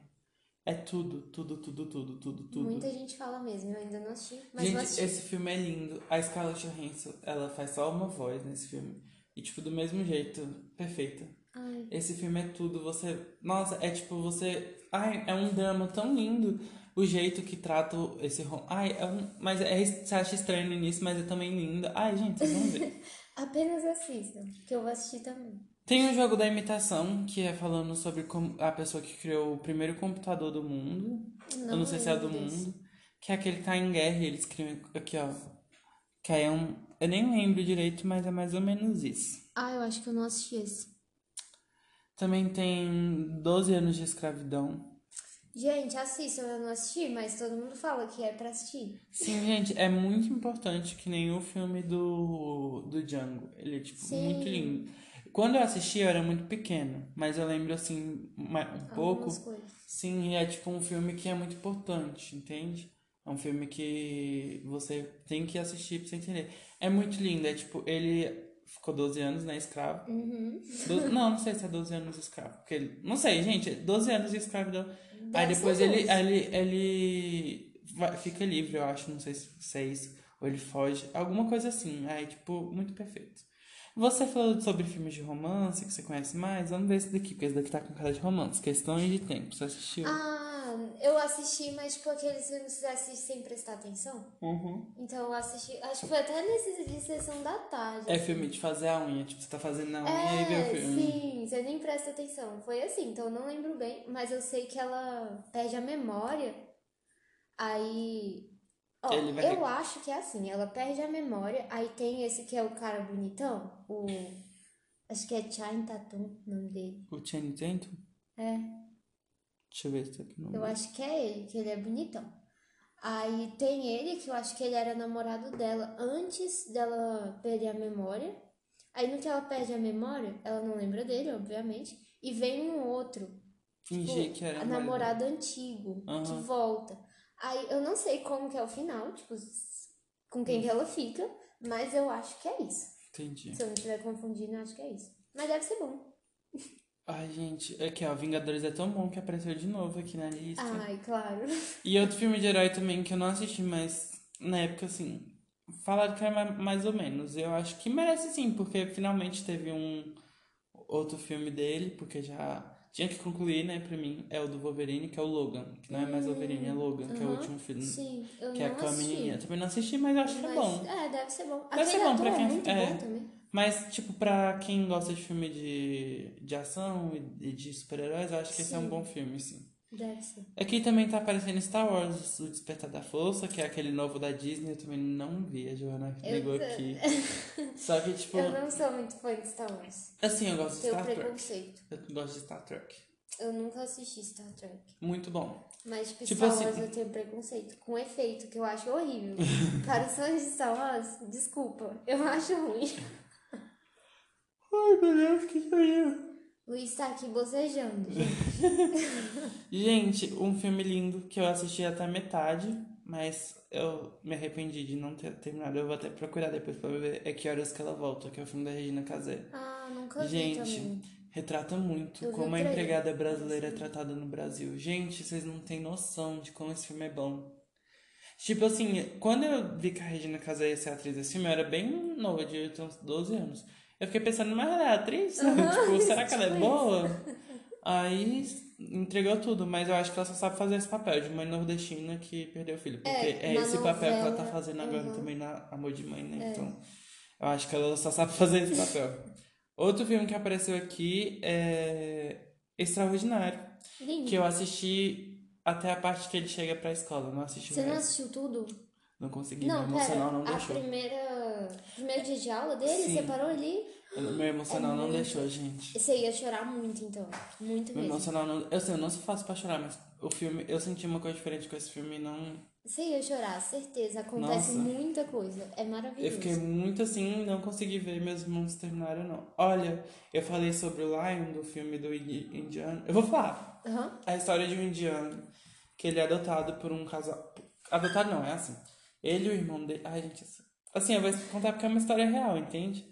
S1: é tudo, tudo, tudo, tudo, tudo, tudo.
S2: Muita gente fala mesmo, eu ainda não assisti, mas
S1: Gente, esse filme é lindo. A Scarlett Johansson, ela faz só uma voz nesse filme. E, tipo, do mesmo jeito, perfeita.
S2: Ai,
S1: Esse filme é tudo, você... Nossa, é tipo, você... Ai, é um drama tão lindo. O jeito que trata esse... rom- Ai, é um... Mas é, você acha estranho no início, mas é também lindo. Ai, gente, vocês vão ver.
S2: apenas assistam, que eu vou assistir também.
S1: Tem o jogo da imitação, que é falando sobre a pessoa que criou o primeiro computador do mundo. eu não sei se é do mundo. Que é aquele que tá em guerra e eles criam aqui, ó. Que aí é um. Eu nem lembro direito, mas é mais ou menos isso.
S2: Ah, eu acho que eu não assisti esse.
S1: Também tem 12 anos de escravidão.
S2: Gente, assistam, eu não assisti, mas todo mundo fala que é pra assistir.
S1: Sim, gente, é muito importante que nem o filme do, do Django. Ele é, tipo,
S2: Sim.
S1: muito lindo. Quando eu assisti, eu era muito pequeno, mas eu lembro, assim, um pouco.
S2: Algumas coisas.
S1: Sim, é tipo um filme que é muito importante, entende? É um filme que você tem que assistir pra você entender. É muito lindo, é tipo, ele ficou 12 anos, né, escravo.
S2: Uhum.
S1: Do- não, não sei se é 12 anos escravo. Porque ele, não sei, gente, 12 anos de escravidão. Aí depois ele,
S2: 12.
S1: ele, ele vai- fica livre, eu acho, não sei se se é isso. Ou ele foge, alguma coisa assim. Aí, tipo, muito perfeito. Você falou sobre filmes de romance que você conhece mais? Vamos ver esse daqui, porque esse daqui tá com cara de romance. Questões de tempo. Você assistiu?
S2: Ah, eu assisti, mas tipo aqueles filmes que você assiste sem prestar atenção.
S1: Uhum.
S2: Então eu assisti, acho que foi até nesse de sessão da tarde.
S1: É filme de fazer a unha, tipo, você tá fazendo a unha e vê o
S2: É,
S1: filme.
S2: sim, você nem presta atenção. Foi assim, então eu não lembro bem, mas eu sei que ela perde a memória. Aí. Ó,
S1: Ele vai-
S2: eu acho que é assim, ela perde a memória, aí tem esse que é o cara bonitão, o. Acho que é Chain Tatum o nome dele.
S1: O Channing Tatum?
S2: É.
S1: Deixa eu ver se tá aqui no...
S2: Eu acho que é ele, que ele é bonitão. Aí tem ele, que eu acho que ele era namorado dela antes dela perder a memória. Aí no que ela perde a memória, ela não lembra dele, obviamente. E vem um outro,
S1: Fingi
S2: tipo,
S1: que era
S2: a
S1: marido.
S2: namorado antigo, que
S1: Aham.
S2: volta. Aí eu não sei como que é o final, tipo, com quem que ela fica, mas eu acho que é isso.
S1: Entendi.
S2: Se eu não estiver confundindo, eu acho que é isso. Mas deve ser bom.
S1: Ai, gente, aqui ó, Vingadores é tão bom que apareceu de novo aqui na lista.
S2: Ai, claro.
S1: E outro filme de herói também que eu não assisti, mas na época, assim, falaram que era mais ou menos. Eu acho que merece sim, porque finalmente teve um outro filme dele, porque já tinha que concluir, né, pra mim, é o do Wolverine, que é o Logan. Que não é mais Wolverine, é Logan, que é o
S2: Uhum.
S1: último filme.
S2: Sim, eu
S1: Que é
S2: não
S1: com a menininha. Também não assisti, mas eu acho que é
S2: Mas,
S1: bom.
S2: É, deve ser bom.
S1: Deve ser
S2: Aquele
S1: bom
S2: ator
S1: pra
S2: é
S1: quem-
S2: muito
S1: é.
S2: bom também.
S1: Mas, tipo, pra quem gosta de filme de, de ação e de super-heróis, eu acho que esse é um
S2: Sim.
S1: bom filme, sim.
S2: Deve ser.
S1: Aqui também tá aparecendo Star Wars, O Despertar da Força, que é aquele novo da Disney, eu também não vi, a Joana
S2: Eu
S1: ligou
S2: tô-
S1: aqui. Só que, tipo,
S2: Eu não sou muito fã de Star Wars.
S1: assim, eu gosto de Star Trek.
S2: preconceito.
S1: Eu gosto de Star Trek.
S2: Eu nunca assisti Star Trek.
S1: Muito bom.
S2: Mas, tipo,
S1: Tipo
S2: Star
S1: assim-
S2: Wars eu tenho preconceito. Com efeito, que eu acho horrível. Para os fãs de Star Wars, desculpa. Eu acho ruim.
S1: Ai, meu Deus, que foi
S2: Luiz tá aqui bocejando, gente.
S1: Gente, um filme lindo que eu assisti até metade, mas eu me arrependi de não ter terminado. Eu vou até procurar depois pra ver É Que Horas Que Ela Volta, que é o filme da Regina Casé.
S2: Ah, nunca vi
S1: Gente, retrata muito
S2: Eu
S1: como a empregada brasileira é tratada no Brasil. Gente, vocês não têm noção de como esse filme é bom. Tipo assim, quando eu vi que a Regina Casé ia ser atriz desse filme, eu era bem nova, de eu tinha uns 12 anos. Eu fiquei pensando, mas ela é atriz? tipo, será que ela é
S2: tipo
S1: boa? Aí entregou tudo, mas eu acho que ela só sabe fazer esse papel de mãe nordestina que perdeu o filho. Porque
S2: É,
S1: é, esse papel que ela tá
S2: novela,
S1: fazendo agora
S2: uhum.
S1: também na Amor de Mãe, né? Então, eu acho que ela só sabe fazer esse papel. Outro filme que apareceu aqui é Extraordinário,
S2: Lindo.
S1: que eu assisti até a parte que ele chega pra escola, não assisti
S2: Você não
S1: resto.
S2: assistiu tudo?
S1: Não consegui,
S2: Não,
S1: emocional não
S2: a
S1: deixou.
S2: Primeiro dia de aula dele,
S1: Sim.
S2: você parou ali?
S1: Meu emocional
S2: É
S1: não
S2: muito-
S1: deixou, gente.
S2: Você ia chorar muito, então. Muito
S1: Meu
S2: mesmo.
S1: emocional não. Eu sei, eu não sou fácil pra chorar, mas o filme, eu senti uma coisa diferente com esse filme e não.
S2: Você ia chorar, certeza. Acontece
S1: Nossa.
S2: muita coisa. É maravilhoso.
S1: Eu fiquei muito assim, não consegui ver meus irmãos terminaram, não. Olha, eu falei sobre o Lion do filme do indi- indiano. Eu vou falar.
S2: Aham.
S1: A história de um indiano que ele é adotado por um casal. Adotado não, é assim. Ele e o irmão dele. Ai, gente, assim- eu vou contar porque é uma história real, entende?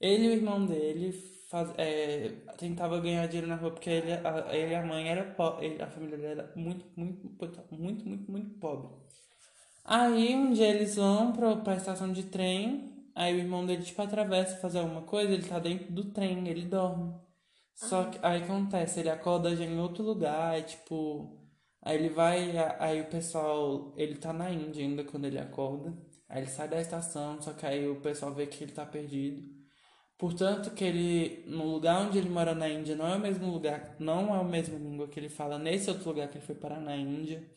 S1: Ele e o irmão dele faz, é, tentava ganhar dinheiro na rua porque ele, a, ele a mãe era pobre. A família dele era muito, muito, muito, muito, muito pobre. Aí um dia eles vão pra, pra estação de trem. Aí o irmão dele, tipo, atravessa fazer alguma coisa, ele tá dentro do trem, ele dorme. Só que aí acontece, ele acorda já em outro lugar, é tipo. Aí ele vai, aí o pessoal. Ele tá na Índia ainda quando ele acorda. Aí ele sai da estação, só que aí o pessoal vê que ele tá perdido. Portanto, que ele. No lugar onde ele mora na Índia não é o mesmo lugar, não é a mesma língua que ele fala nesse outro lugar que ele foi parar na Índia.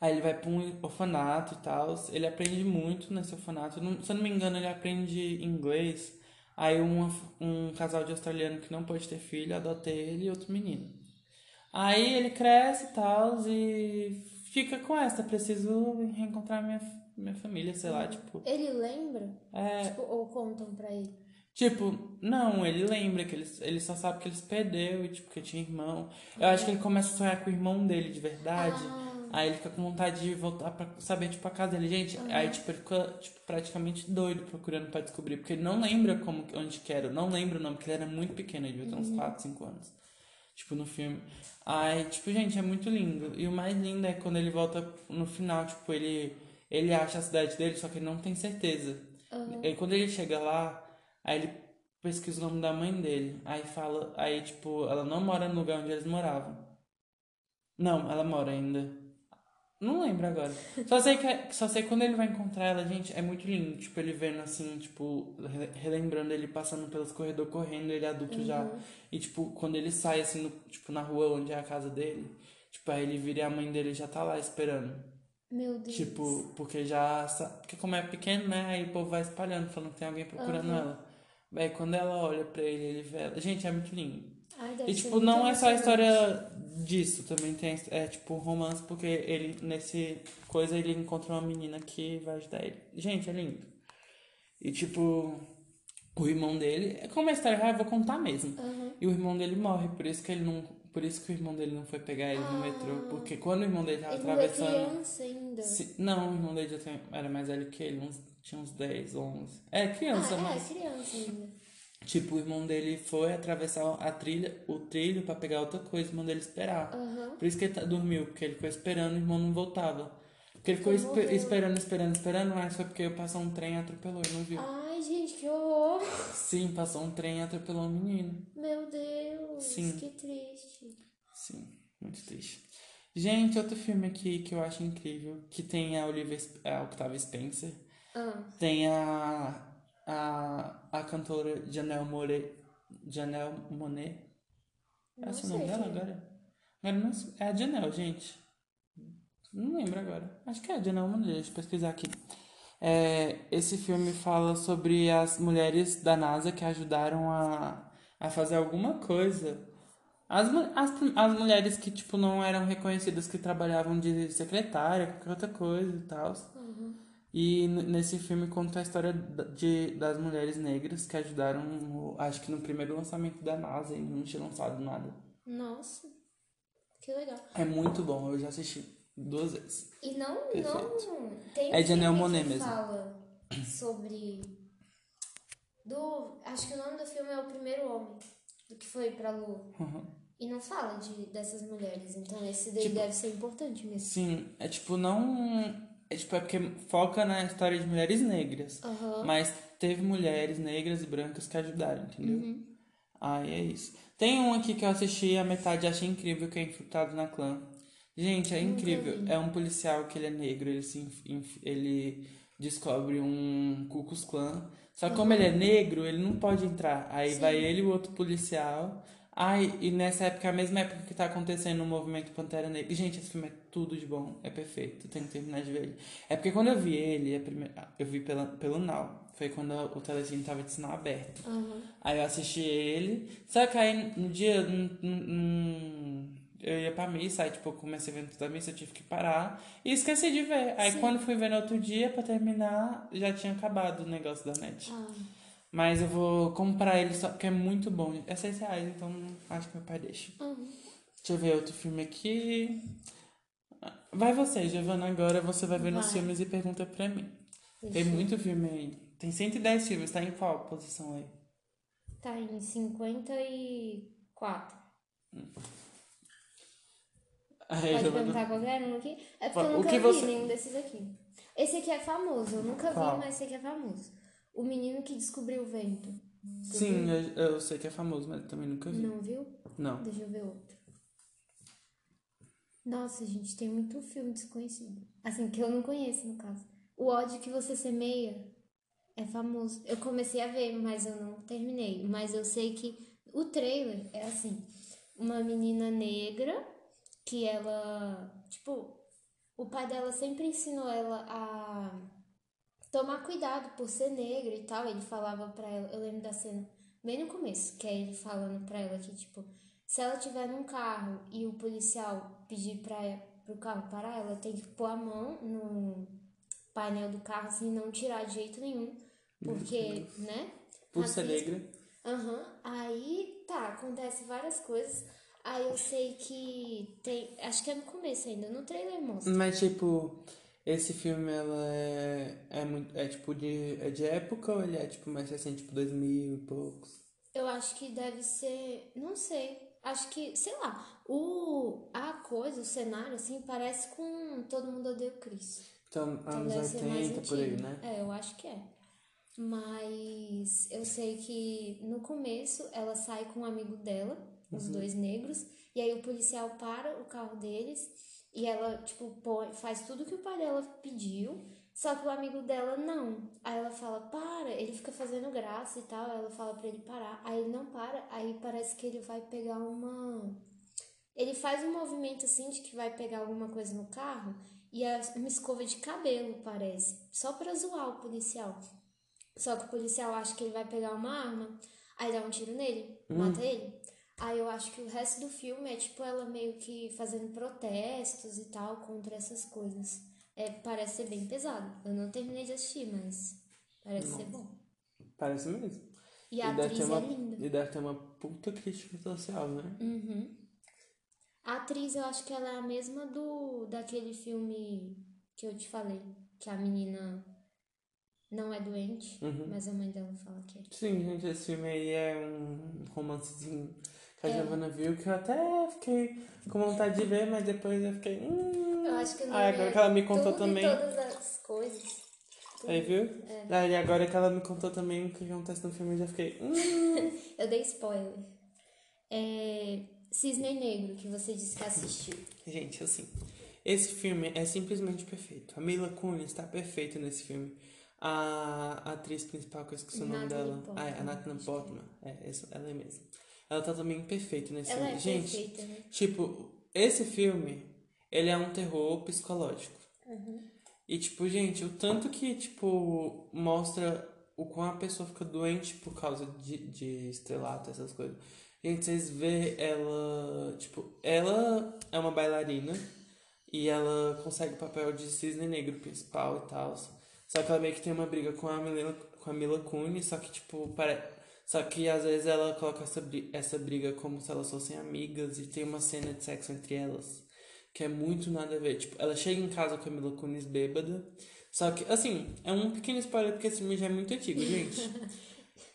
S1: Aí ele vai pra um orfanato e tal. Ele aprende muito nesse orfanato. Se eu não me engano, ele aprende inglês. Aí um, um casal de australiano que não pode ter filho adota ele e outro menino. Aí ele cresce e tal e fica com essa. Preciso reencontrar minha, minha família, sei lá, tipo.
S2: Ele lembra?
S1: É,
S2: Tipo, ou contam pra ele?
S1: Tipo, não, ele lembra que ele, ele só sabe que ele se perdeu e, tipo, que tinha irmão. Eu acho que ele começa a sonhar com o irmão dele de verdade.
S2: Ah.
S1: Aí ele fica com vontade de voltar pra saber, tipo, a casa dele. Gente, aí, tipo, ele fica, tipo, praticamente doido procurando pra descobrir. Porque ele não lembra como, onde que era. Não lembra o nome, porque ele era muito pequeno. Ele devia ter uns 4, 5 anos. Tipo, no filme. Aí, tipo, gente, é muito lindo. E o mais lindo é quando ele volta no final, tipo, ele, ele acha a cidade dele, só que ele não tem certeza. E quando ele chega lá, aí ele pesquisa o nome da mãe dele. Aí fala, aí, tipo, ela não mora no lugar onde eles moravam. Não, ela mora ainda. Não lembro agora. Só sei que é- só sei quando ele vai encontrar ela, gente, é muito lindo. Tipo, ele vendo assim, tipo, re- relembrando ele passando pelos corredores correndo, ele adulto já. E tipo, quando ele sai assim, no- tipo, na rua onde é a casa dele, tipo, aí ele vira e a mãe dele já tá lá esperando.
S2: Meu Deus.
S1: Tipo, porque já. Porque como é pequeno, né? Aí o povo vai espalhando, falando que tem alguém procurando ela. Aí quando ela olha pra ele, ele vê ela. Gente, é muito lindo.
S2: Ai,
S1: E tipo, não é só a história disso, também tem é tipo romance, porque ele nesse coisa ele encontra uma menina que vai ajudar ele. Gente, é lindo. E tipo, o irmão dele, é como a história real, eu vou contar mesmo. E o irmão dele morre, por isso que ele não, por isso que o irmão dele não foi pegar ele no metrô, porque quando o irmão dele tava
S2: Ele é
S1: atravessando
S2: criança ainda.
S1: se- não, o irmão dele já tem- era mais velho que ele, uns, tinha uns 10, 11. É, criança,
S2: ah,
S1: mas
S2: é, criança ainda.
S1: Tipo, o irmão dele foi atravessar a trilha, o trilho pra pegar outra coisa, o irmão dele esperar.
S2: Aham.
S1: Por isso que ele tá- dormiu, porque ele ficou esperando e o irmão não voltava. Porque ele ficou
S2: Ele
S1: espe-
S2: morreu.
S1: esperando, esperando, esperando, mas foi porque passou um trem e atropelou e não viu.
S2: Ai, gente, que horror.
S1: Sim, passou um trem e atropelou um menino.
S2: Meu Deus,
S1: Sim.
S2: que triste.
S1: Sim, muito triste. Gente, outro filme aqui que eu acho incrível, que tem a Olivia, a Octavia Spencer,
S2: Ah,
S1: tem a, a, a cantora Janelle Monet, Janelle Monet, é o nome dela
S2: é.
S1: agora? Agora não sei. É a Janelle, gente. Não lembro agora. Acho que é a Janelle Monáe, deixa eu pesquisar aqui. É, esse filme fala sobre as mulheres da NASA que ajudaram a, a fazer alguma coisa. As, as, as mulheres que, tipo, não eram reconhecidas, que trabalhavam de secretária, qualquer outra coisa e tal.
S2: Uhum.
S1: E nesse filme conta a história de, das mulheres negras que ajudaram, no- acho que no primeiro lançamento da NASA e não tinha lançado nada.
S2: Nossa, que legal.
S1: É muito bom, eu já assisti duas vezes.
S2: E não, não
S1: Perfeito.
S2: tem
S1: É
S2: um
S1: de Monáe
S2: que
S1: mesmo.
S2: fala sobre do, acho que o nome do filme é O Primeiro Homem, do que foi pra lua.
S1: Uhum.
S2: E não fala de dessas mulheres, então esse daí
S1: Tipo-
S2: deve ser importante mesmo.
S1: Sim, é tipo, não. É tipo, é porque foca na história de mulheres negras.
S2: Aham.
S1: Mas teve mulheres negras e brancas que ajudaram, entendeu?
S2: Uhum.
S1: Aí é isso. Tem um aqui que eu assisti a metade achei incrível, que é Infiltrado na Clã. Gente, é incrível. É um policial que ele é negro, ele, se ele descobre um Ku Klux Klan. Só que como ele é negro, ele não pode entrar. Aí
S2: Sim.
S1: vai ele e o outro policial. Ai, e nessa época, a mesma época que tá acontecendo o movimento Pantera Negra. Gente, esse filme é tudo de bom. É perfeito. Tenho que terminar de ver ele. É porque quando eu vi ele, primeira, eu vi pela, pelo Now. Foi quando o telecine tava de sinal aberto.
S2: Aham.
S1: Aí eu assisti ele. Só que aí no dia. num- num- num- eu ia pra missa, aí tipo, eu comecei vendo da missa, eu tive que parar. E esqueci de ver. Aí
S2: Sim.
S1: quando fui ver no outro dia, pra terminar, já tinha acabado o negócio da net.
S2: Ah,
S1: Mas eu vou comprar ele só porque é muito bom. É 6 reais, então acho que meu pai deixa.
S2: aham.
S1: Deixa eu ver outro filme aqui. Vai você, Giovana, agora você vai ver nos
S2: Vai.
S1: filmes e pergunta pra mim. Tem
S2: Deixa eu-
S1: muito filme aí. Tem 110 filmes, tá em qual posição aí?
S2: Tá em 54.
S1: Aí,
S2: Pode perguntar qualquer um aqui? É porque eu nunca vi
S1: você-
S2: nenhum desses aqui. Esse aqui é famoso, eu nunca
S1: Qual?
S2: vi, mas esse aqui é famoso. O menino que descobriu o vento. Tu
S1: Sim,
S2: viu?
S1: eu, eu sei que é famoso, mas também nunca vi.
S2: Não viu?
S1: Não.
S2: Deixa eu ver outro. Nossa, gente, tem muito filme desconhecido. Assim, que eu não conheço, no caso. O ódio que você semeia é famoso. Eu comecei a ver, mas eu não terminei. Mas eu sei que o trailer é assim: uma menina negra que ela. Tipo, o pai dela sempre ensinou ela a tomar cuidado por ser negra e tal. Ele falava pra ela, eu lembro da cena bem no começo, que é ele falando pra ela que, tipo, se ela tiver num carro e o policial pedir pra, pro carro parar, ela tem que pôr a mão no painel do carro, assim, não tirar de jeito nenhum. Porque, né?
S1: Por ser negra.
S2: Aham. Aí, tá, acontece várias coisas. Aí eu sei que tem. Acho que é no começo ainda, no trailer mostra.
S1: Mas, tipo, esse filme, ela é, é, muito, é tipo de, é de época ou ele é, tipo, mais recente, tipo, 2000 e poucos?
S2: Eu acho que deve ser. Não sei. Acho que, sei lá, o, a coisa, o cenário, assim, parece com Todo Mundo Odeia o Chris.
S1: Então,
S2: Então
S1: anos
S2: deve ser mais
S1: 80, por aí, né?
S2: É, eu acho que é. Mas eu sei que no começo ela sai com um amigo dela,
S1: Uhum.
S2: os dois negros, e aí o policial para o carro deles e ela, tipo, põe, faz tudo que o pai dela pediu, só que o amigo dela não. Aí ela fala, para, ele fica fazendo graça e tal, ela fala pra ele parar, aí ele não para, aí parece que ele vai pegar uma. Ele faz um movimento assim de que vai pegar alguma coisa no carro e é uma escova de cabelo, parece. Só pra zoar o policial. Só que o policial acha que ele vai pegar uma arma, aí dá um tiro nele, mata ele. Aí eu acho que o resto do filme é tipo ela meio que fazendo protestos e tal contra essas coisas. É, parece ser bem pesado. Eu não terminei de assistir, mas parece ser bom.
S1: Parece mesmo.
S2: E a
S1: deve
S2: atriz
S1: uma,
S2: é linda.
S1: E deve ter uma puta crítica social, né?
S2: Uhum. A atriz, eu acho que ela é a mesma do daquele filme que eu te falei, que a menina não é doente,
S1: Uhum.
S2: mas a mãe dela fala que é.
S1: Sim, gente, esse filme aí é um romancezinho que a
S2: É.
S1: Giovanna viu que eu até fiquei com vontade de ver, mas depois eu fiquei. Hum.
S2: Eu acho que não
S1: Aí agora que ela me contou
S2: tudo
S1: também.
S2: Todas as coisas. Tudo.
S1: Aí, viu?
S2: É.
S1: Aí agora que ela me contou também o que acontece no filme, eu já fiquei. Hum.
S2: Eu dei spoiler. É... Cisne Negro, que você disse que assistiu.
S1: Gente, assim, esse filme é simplesmente perfeito. A Mila Kunis está perfeita nesse filme. A atriz principal, que eu esqueci o nome
S2: Natalie
S1: dela.
S2: Portman,
S1: Ah, é a Natalie
S2: é.
S1: Portman. É, essa, ela é mesmo. Ela tá também perfeita nesse
S2: Ela
S1: filme.
S2: é
S1: Gente,
S2: perfeita, né?
S1: tipo, esse filme, ele é um terror psicológico.
S2: Uhum.
S1: E, tipo, gente, o tanto que, tipo, mostra o quão a pessoa fica doente por causa de, de estrelato, essas coisas. Gente, vocês vê ela, tipo, ela é uma bailarina e ela consegue o papel de cisne negro principal e tal. Só que ela meio que tem uma briga com a Mila, com a Mila Kunis, só que, tipo, pare... só que às vezes ela coloca essa, essa briga como se elas fossem amigas e tem uma cena de sexo entre elas que é muito nada a ver. Tipo, ela chega em casa com a Mila Kunis bêbada. Só que, assim, é um pequeno spoiler porque esse filme já é muito antigo, gente.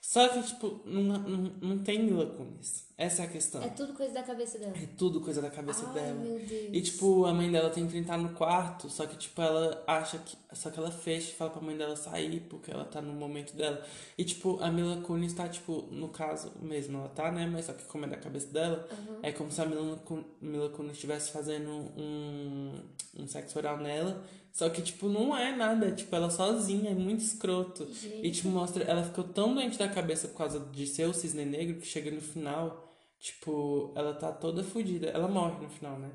S1: Só que, tipo, não, não, não tem Mila Kunis. Essa é a questão.
S2: É tudo coisa da cabeça dela.
S1: É tudo coisa da cabeça
S2: Ai,
S1: dela.
S2: meu Deus.
S1: E, tipo, a mãe dela tem que entrar no quarto, só que, tipo, ela acha que. Só que ela fecha e fala pra mãe dela sair, porque ela tá no momento dela. E, tipo, a Mila Kunis tá, tipo, no caso mesmo, ela tá, né? Mas só que como é da cabeça dela,
S2: Uhum.
S1: é como se a Mila, Mila Kunis estivesse fazendo um, um sexo oral nela. Só que, tipo, não é nada, tipo, ela sozinha, é muito escroto. E,
S2: Gente.
S1: tipo, mostra, ela ficou tão doente da cabeça por causa de ser o cisne negro que chega no final, tipo, ela tá toda fodida. Ela morre no final, né?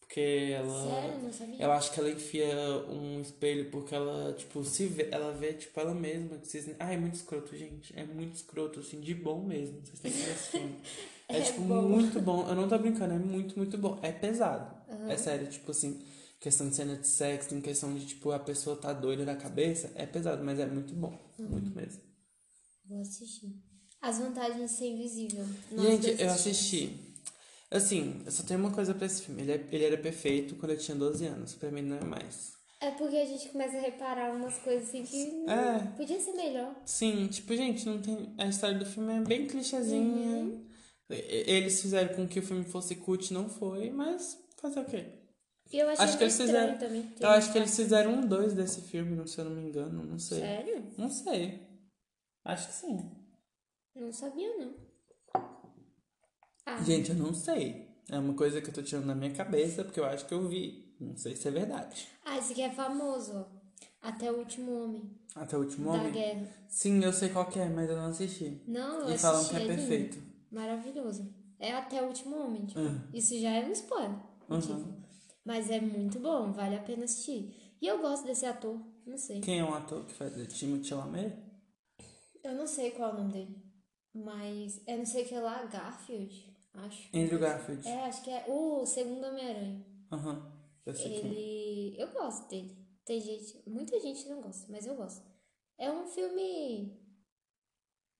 S1: Porque ela.
S2: Sério, não sabia?
S1: Eu acho que ela enfia um espelho porque ela, tipo, se vê, ela vê, tipo, ela mesma. Cisne... Ah, é muito escroto, gente. É muito escroto, assim, de bom mesmo. Vocês têm que ver esse filme. É,
S2: É
S1: tipo,
S2: bom.
S1: muito bom. Eu não tô brincando, é muito, muito bom. É pesado.
S2: Aham.
S1: É sério, tipo assim, questão de cena de sexo, em questão de, tipo, a pessoa tá doida da cabeça, é pesado, mas é muito bom.
S2: Uhum.
S1: Muito mesmo.
S2: Vou assistir. As vantagens de ser invisível. Nós
S1: Gente, eu assisti. Assim, eu só tenho uma coisa pra esse filme. Ele, é- ele era perfeito quando eu tinha 12 anos. Pra mim não é mais.
S2: É porque a gente começa a reparar umas coisas assim que
S1: É.
S2: podia ser melhor.
S1: Sim, tipo, gente, não tem. A história do filme é bem clichêzinha.
S2: Uhum.
S1: Eles fizeram com que o filme fosse cult, não foi, mas fazer o quê?
S2: E eu achei
S1: Acho que eles fizeram-
S2: também.
S1: Eu acho que eles fizeram um dois desse filme, se eu não me engano, não sei.
S2: Sério?
S1: Não sei. Acho que sim.
S2: Não sabia, não. Ah,
S1: Gente, eu não sei. É uma coisa que eu tô tirando na minha cabeça, porque eu acho que eu vi. Não sei se é verdade.
S2: ah, esse aqui é famoso, ó. Até o Último Homem,
S1: Até o último
S2: da
S1: homem?
S2: guerra.
S1: Sim, eu sei qual que é, mas eu não assisti.
S2: Não, eu
S1: e
S2: assisti,
S1: falam que é
S2: lindo.
S1: perfeito.
S2: Maravilhoso. É Até o Último Homem, tipo.
S1: Uhum.
S2: Isso já é um spoiler.
S1: Uhum.
S2: Mas é muito bom, vale a pena assistir. E eu gosto desse ator, não sei.
S1: Quem é o ator que faz o Timothée Chalamet?
S2: Eu não sei qual é o nome dele. Mas é não sei o que lá, Garfield, acho.
S1: Andrew Garfield.
S2: É, acho que é o segundo Homem-Aranha.
S1: Aham. Eu sei quem. é.
S2: Ele. Eu gosto dele. Tem gente. Muita gente não gosta, mas eu gosto. É um filme.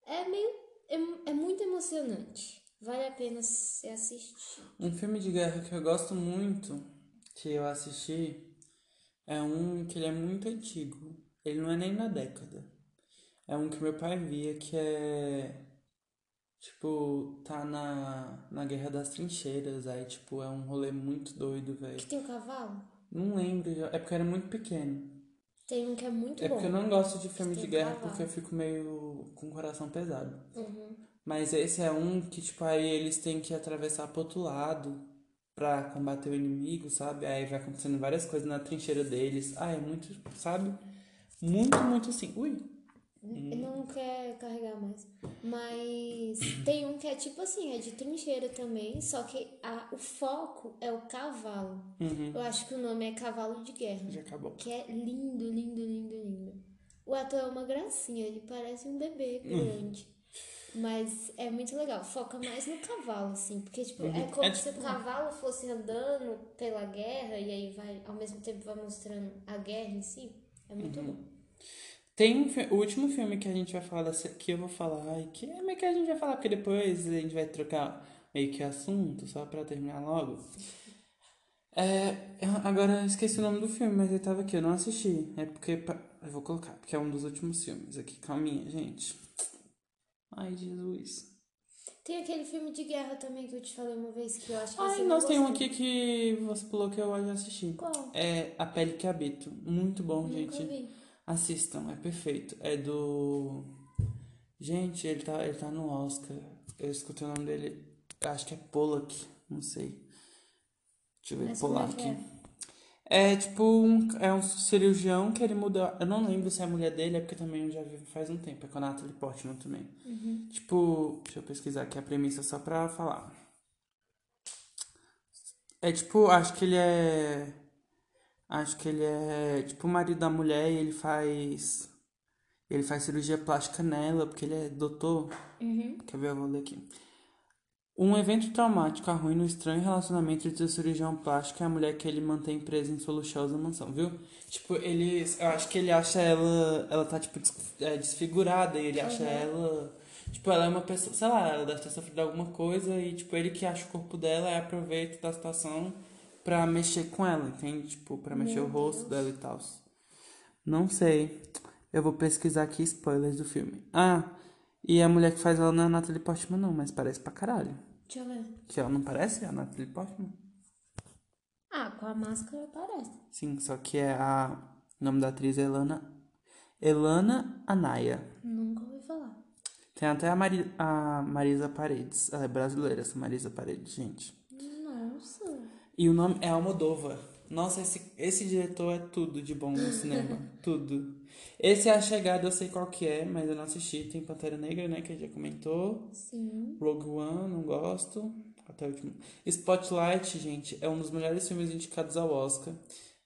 S2: É meio. É, é muito emocionante. Vale a pena se assistir.
S1: Um filme de guerra que eu gosto muito, que eu assisti, é um que ele é muito antigo. Ele não é nem na década. É um que meu pai via que é. Tipo, tá na, na Guerra das Trincheiras. Aí, tipo, é um rolê muito doido, velho.
S2: Que tem o cavalo?
S1: Não lembro, é porque eu era muito pequeno.
S2: Tem um que é muito
S1: É
S2: bom.
S1: porque eu não gosto de filme de guerra
S2: cavalo.
S1: porque eu fico meio com o coração pesado.
S2: Uhum.
S1: Mas esse é um que, tipo, aí eles têm que atravessar pro outro lado pra combater o inimigo, sabe? Aí vai acontecendo várias coisas na trincheira deles. Ah, é muito, sabe? Muito, muito assim. Ui!
S2: Não quer carregar mais. Mas tem um que é tipo assim, é de trincheira também, só que a, o foco é o cavalo.
S1: Uhum.
S2: Eu acho que o nome é Cavalo de Guerra.
S1: Já acabou.
S2: Que é lindo, lindo, lindo, lindo. O ator é uma gracinha, ele parece um bebê grande. Mas é muito legal. Foca mais no cavalo, assim. Porque, tipo, é como
S1: É
S2: se o
S1: tipo-
S2: cavalo fosse andando pela guerra e aí vai, ao mesmo tempo, vai mostrando a guerra em si. É muito
S1: Uhum.
S2: bom.
S1: Tem um o último filme que a gente vai falar, que eu vou falar, e que é meio que a gente vai falar, porque depois a gente vai trocar meio que assunto, só pra terminar logo. É, agora eu esqueci o nome do filme, mas ele tava aqui, eu não assisti. É porque Eu vou colocar, porque é um dos últimos filmes aqui. Calminha, gente. Ai, Jesus.
S2: Tem aquele filme de guerra também que eu te falei uma vez que eu acho que
S1: Ai,
S2: você
S1: nós tem um aqui que você pulou que eu já assisti.
S2: Qual?
S1: É A Pele que Habito. Muito bom,
S2: Nunca
S1: gente.
S2: vi.
S1: Assistam, é perfeito. É do. Gente, ele tá, ele tá no Oscar. Eu escutei o nome dele. Acho que é Pollock. Não sei. Deixa eu ver.
S2: Mas como é é?
S1: Tipo um, é um cirurgião que ele muda. Eu não lembro se é a mulher dele, é porque também eu já vi faz um tempo. É com a Natalie Portman também.
S2: Uhum.
S1: Tipo, deixa eu pesquisar aqui a premissa só pra falar. É tipo, acho que ele é. Acho que ele é tipo o marido da mulher e ele faz. Ele faz cirurgia plástica nela, porque ele é doutor.
S2: Uhum.
S1: Quer ver? Eu vou ler aqui. Um evento traumático arruina o estranho relacionamento entre o cirurgião plástico e a mulher que ele mantém presa em sua luxuosa mansão, viu? Tipo, ele. Eu acho que ele acha ela. Ela tá, tipo, é, desfigurada e ele acha
S2: Uhum.
S1: ela. Tipo, ela é uma pessoa. Sei lá, ela deve ter sofrido alguma coisa e, tipo, ele que acha o corpo dela e aproveita da situação pra mexer com ela, entende? Tipo, pra mexer
S2: Meu
S1: o rosto
S2: Deus.
S1: dela e tal. Não sei. Eu vou pesquisar aqui spoilers do filme. Ah, e a mulher que faz ela não é a Natalie Portman, não, mas parece pra caralho.
S2: Deixa eu ver.
S1: Que ela não parece a Natalie Portman?
S2: Ah, com a máscara parece.
S1: Sim, só que é a. O nome da atriz é Elana. Elana Anaya.
S2: Nunca ouvi falar.
S1: Tem até a, Mari, a Marisa Paredes. Ela é brasileira, essa Marisa Paredes, gente.
S2: Nossa.
S1: E o nome é Almodóvar. Nossa, esse, esse diretor é tudo de bom no cinema. tudo. Esse é A Chegada, eu sei qual que é, mas eu não assisti. Tem Pantera Negra, né, que a gente já comentou.
S2: Sim.
S1: Rogue One, não gosto. Até o último. Spotlight, gente, é um dos melhores filmes indicados ao Oscar.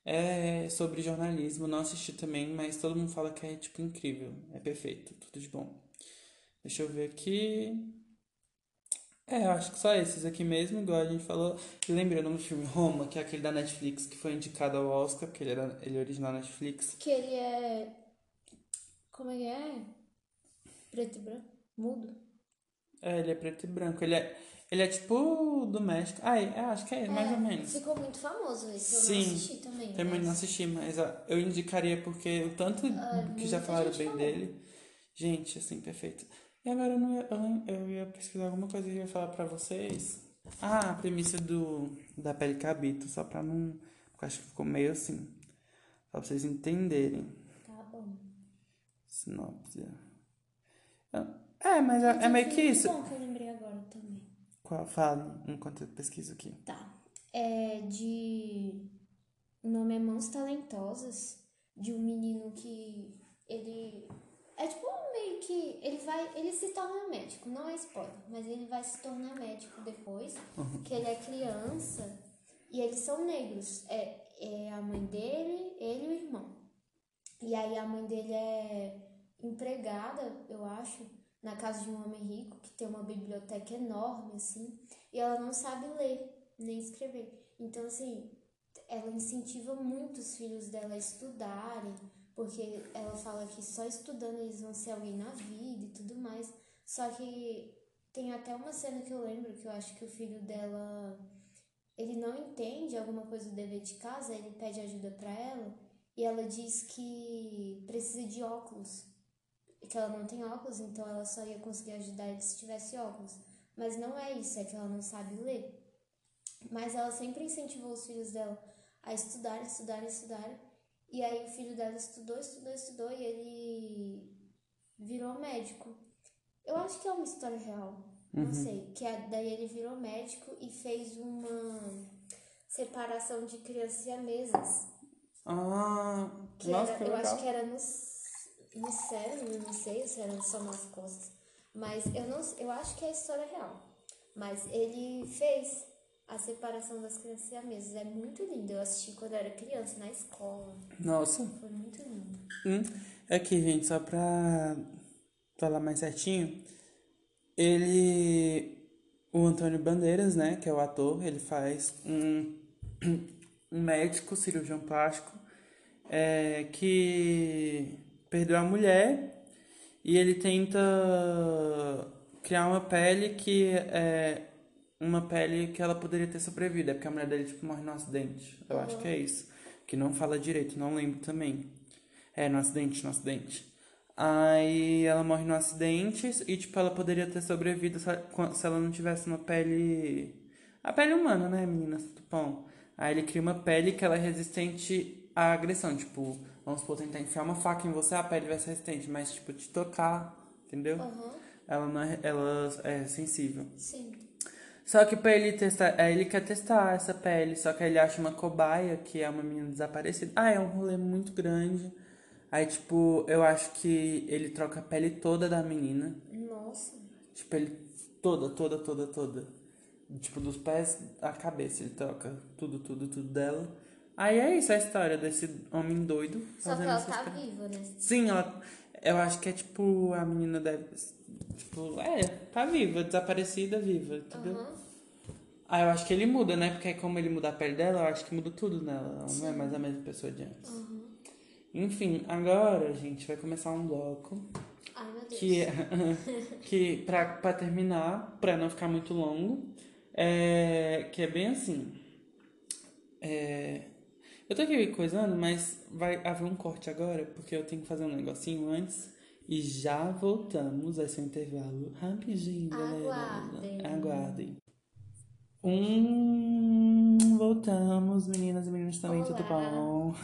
S1: É sobre jornalismo, não assisti também, mas todo mundo fala que é, tipo, incrível. É perfeito, tudo de bom. Deixa eu ver aqui. É, eu acho que só esses aqui mesmo, igual a gente falou. E lembrei o nome do filme Roma, que é aquele da Netflix, que foi indicado ao Oscar, porque ele, era, ele é original Netflix.
S2: Que ele é. Como é que é? Preto e branco? Mudo?
S1: É, ele é preto e branco. Ele é, ele é tipo do México. Ah, é, acho que é, mais
S2: É,
S1: ou menos.
S2: Ficou muito famoso esse. Eu
S1: Sim,
S2: não assisti também.
S1: Também
S2: mas-
S1: não assisti, mas eu indicaria porque o tanto
S2: Ah,
S1: que já falaram bem
S2: falou.
S1: dele. Gente, assim, perfeito. E agora eu, não ia, eu, ia pesquisar alguma coisa que eu ia falar pra vocês. Ah, a premissa do, da pele cabito, só pra não. Porque acho que ficou meio assim. Só pra vocês entenderem. Sinopse. É, mas é, é meio que
S2: Muito
S1: isso.
S2: bom que eu lembrei agora também.
S1: Qual fala enquanto eu pesquiso aqui?
S2: Tá. É de. O nome é Mãos Talentosas, de um menino que ele. É tipo meio que. Ele vai. Ele se torna médico, não é spoiler, mas ele vai se tornar médico depois, que ele é criança e eles são negros. É, é a mãe dele, ele e o irmão. E aí a mãe dele é empregada, eu acho, na casa de um homem rico que tem uma biblioteca enorme, assim, e ela não sabe ler nem escrever. Então, assim, ela incentiva muito os filhos dela a estudarem, porque ela fala que só estudando eles vão ser alguém na vida e tudo mais. Só que tem até uma cena que eu lembro que eu acho que o filho dela ele não entende alguma coisa do dever de casa, ele pede ajuda pra ela e ela diz que precisa de óculos, que ela não tem óculos, então ela só ia conseguir ajudar ele se tivesse óculos. Mas não é isso, é que ela não sabe ler. Mas ela sempre incentivou os filhos dela a estudar, estudar, estudar. E aí o filho dela estudou, estudou, estudou e ele virou médico. Eu acho que é uma história real, não sei. Que é- daí ele virou médico e fez uma separação de crianças e mesas.
S1: Ah,
S2: Que
S1: nossa,
S2: era,
S1: que
S2: eu
S1: legal.
S2: acho que era no, no cérebro, não sei se era só nas costas. Mas eu não eu acho que é a história real. Mas ele fez a separação das crianças e a mesas. É muito lindo. Eu assisti quando eu era criança, na escola.
S1: Nossa.
S2: Foi muito lindo.
S1: Hum, aqui, gente, só pra falar mais certinho. Ele. O Antônio Bandeiras, né, que é o ator, ele faz um, um médico, cirurgião plástico, é, que perdeu a mulher e ele tenta criar uma pele que é uma pele que ela poderia ter sobrevivido, é porque a mulher dele tipo, morre no acidente. Eu acho que é isso. Que não fala direito, não lembro também. É, no acidente, no acidente. Aí ela morre no acidente e, tipo, ela poderia ter sobrevivido se ela não tivesse uma pele. A pele humana, né, meninas? Tupão. Aí ele cria uma pele que ela é resistente à agressão. Tipo, vamos supor, tentar enfiar uma faca em você, a pele vai ser resistente, mas, tipo, te tocar, entendeu?
S2: Uhum.
S1: Ela não é, ela é sensível.
S2: Sim.
S1: Só que pra ele testar, aí ele quer testar essa pele, só que aí ele acha uma cobaia, que é uma menina desaparecida. Ah, é um rolê muito grande. Aí, tipo, eu acho que ele troca a pele toda da menina.
S2: Nossa.
S1: Tipo, ele toda, toda, toda, toda. Tipo, dos pés à cabeça, ele troca tudo, tudo, tudo dela. Aí é isso a história desse homem doido.
S2: Só que ela tá viva, né?
S1: Sim, ela. Eu acho que é tipo, a menina deve. Tipo, é, tá viva, desaparecida, viva, entendeu?
S2: Uhum.
S1: Ah, eu acho que ele muda, né? Porque como ele muda a pele dela, eu acho que muda tudo nela. Ela não é mais a mesma pessoa de antes.
S2: Uhum.
S1: Enfim, agora a gente vai começar um bloco
S2: Ai, meu Deus.
S1: que, é- que pra, pra terminar, pra não ficar muito longo, é, que é bem assim. É, eu tô aqui coisando, mas vai haver um corte agora, porque eu tenho que fazer um negocinho antes. E já voltamos, ser um intervalo rapidinho, galera.
S2: Aguardem.
S1: Aguardem. Um, voltamos, meninas e meninos também, tudo
S2: Olá.
S1: bom?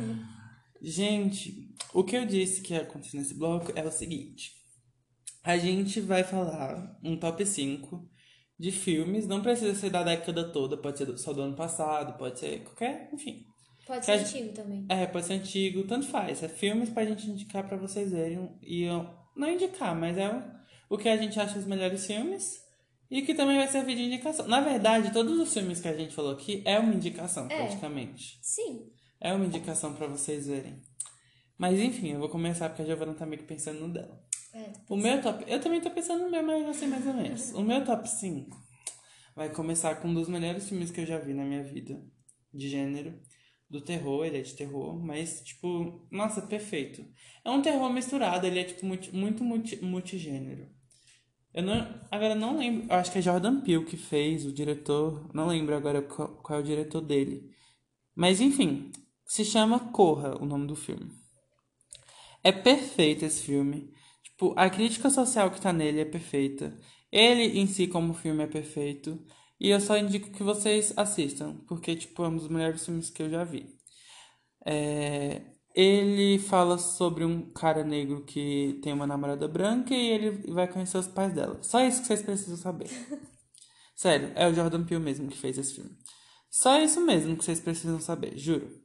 S1: Gente, o que eu disse que ia acontecer nesse bloco é o seguinte. A gente vai falar um top 5 de filmes, não precisa ser da década toda, pode ser só do ano passado, pode ser qualquer, enfim.
S2: Pode ser
S1: gente-
S2: antigo também.
S1: É, pode ser antigo, tanto faz. É filmes pra gente indicar pra vocês verem. E eu, não indicar, mas é o, que a gente acha os melhores filmes. E que também vai servir de indicação. Na verdade, todos os filmes que a gente falou aqui é uma indicação,
S2: É.
S1: praticamente.
S2: Sim.
S1: É uma indicação pra vocês verem. Mas enfim, eu vou começar porque a Giovana tá meio que pensando no dela.
S2: É.
S1: O meu top. Eu também tô pensando no meu, mas eu sei mais ou menos. O meu top 5 vai começar com um dos melhores filmes que eu já vi na minha vida. De gênero. Do terror, ele é de terror, mas, tipo, nossa, perfeito. É um terror misturado, ele é, tipo, multi- muito multi, multigênero. Eu não. Agora não lembro. Eu acho que é Jordan Peele que fez, o diretor. Não lembro agora qual, qual é o diretor dele. Mas enfim, se chama Corra, o nome do filme. É perfeito esse filme. Tipo, a crítica social que tá nele é perfeita. Ele em si como filme é perfeito. E eu só indico que vocês assistam, porque tipo, é um dos melhores filmes que eu já vi. É, ele fala sobre um cara negro que tem uma namorada branca e ele vai conhecer os pais dela. Só isso que vocês precisam saber. Sério, é o Jordan Peele mesmo que fez esse filme. Só isso mesmo que vocês precisam saber, juro.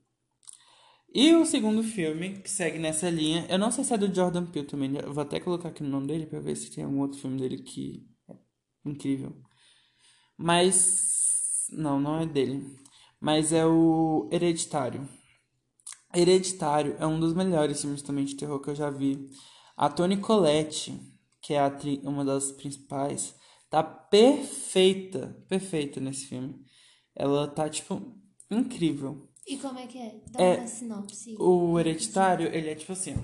S1: E o segundo filme, que segue nessa linha, eu não sei se é do Jordan Peele também, eu vou até colocar aqui no nome dele pra ver se tem algum outro filme dele que é incrível. Mas. Não, não é dele. Mas é o Hereditário. Hereditário é um dos melhores filmes também de terror que eu já vi. A Toni Collette, que é uma das principais, tá perfeita, perfeita nesse filme. Ela tá, tipo, incrível.
S2: E como é que é? Dá
S1: É,
S2: uma sinopse.
S1: O hereditário, ele é tipo assim.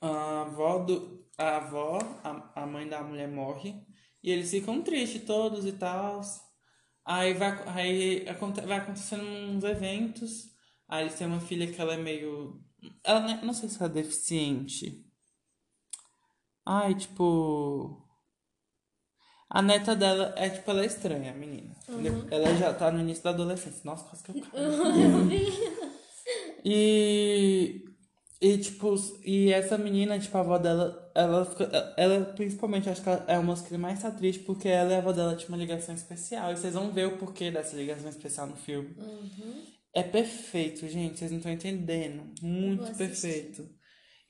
S1: A avó do. A avó, a, a mãe da mulher morre. E eles ficam tristes todos e tal. Aí vai, aí vai acontecendo uns eventos. Aí eles têm uma filha que ela é meio. Ela não- não sei se ela é deficiente. Ai, tipo. A neta dela é tipo, ela é estranha, a menina. entendeu? Ela já tá no início da adolescência. Nossa, quase que eu caio. E. E, tipo, e essa menina, tipo, a avó dela, ela, fica- ela principalmente, acho que ela é uma das que mais tá triste, porque ela e a avó dela tinha uma ligação especial. E vocês vão ver o porquê dessa ligação especial no filme.
S2: Uhum.
S1: É perfeito, gente, vocês não estão entendendo. Muito perfeito.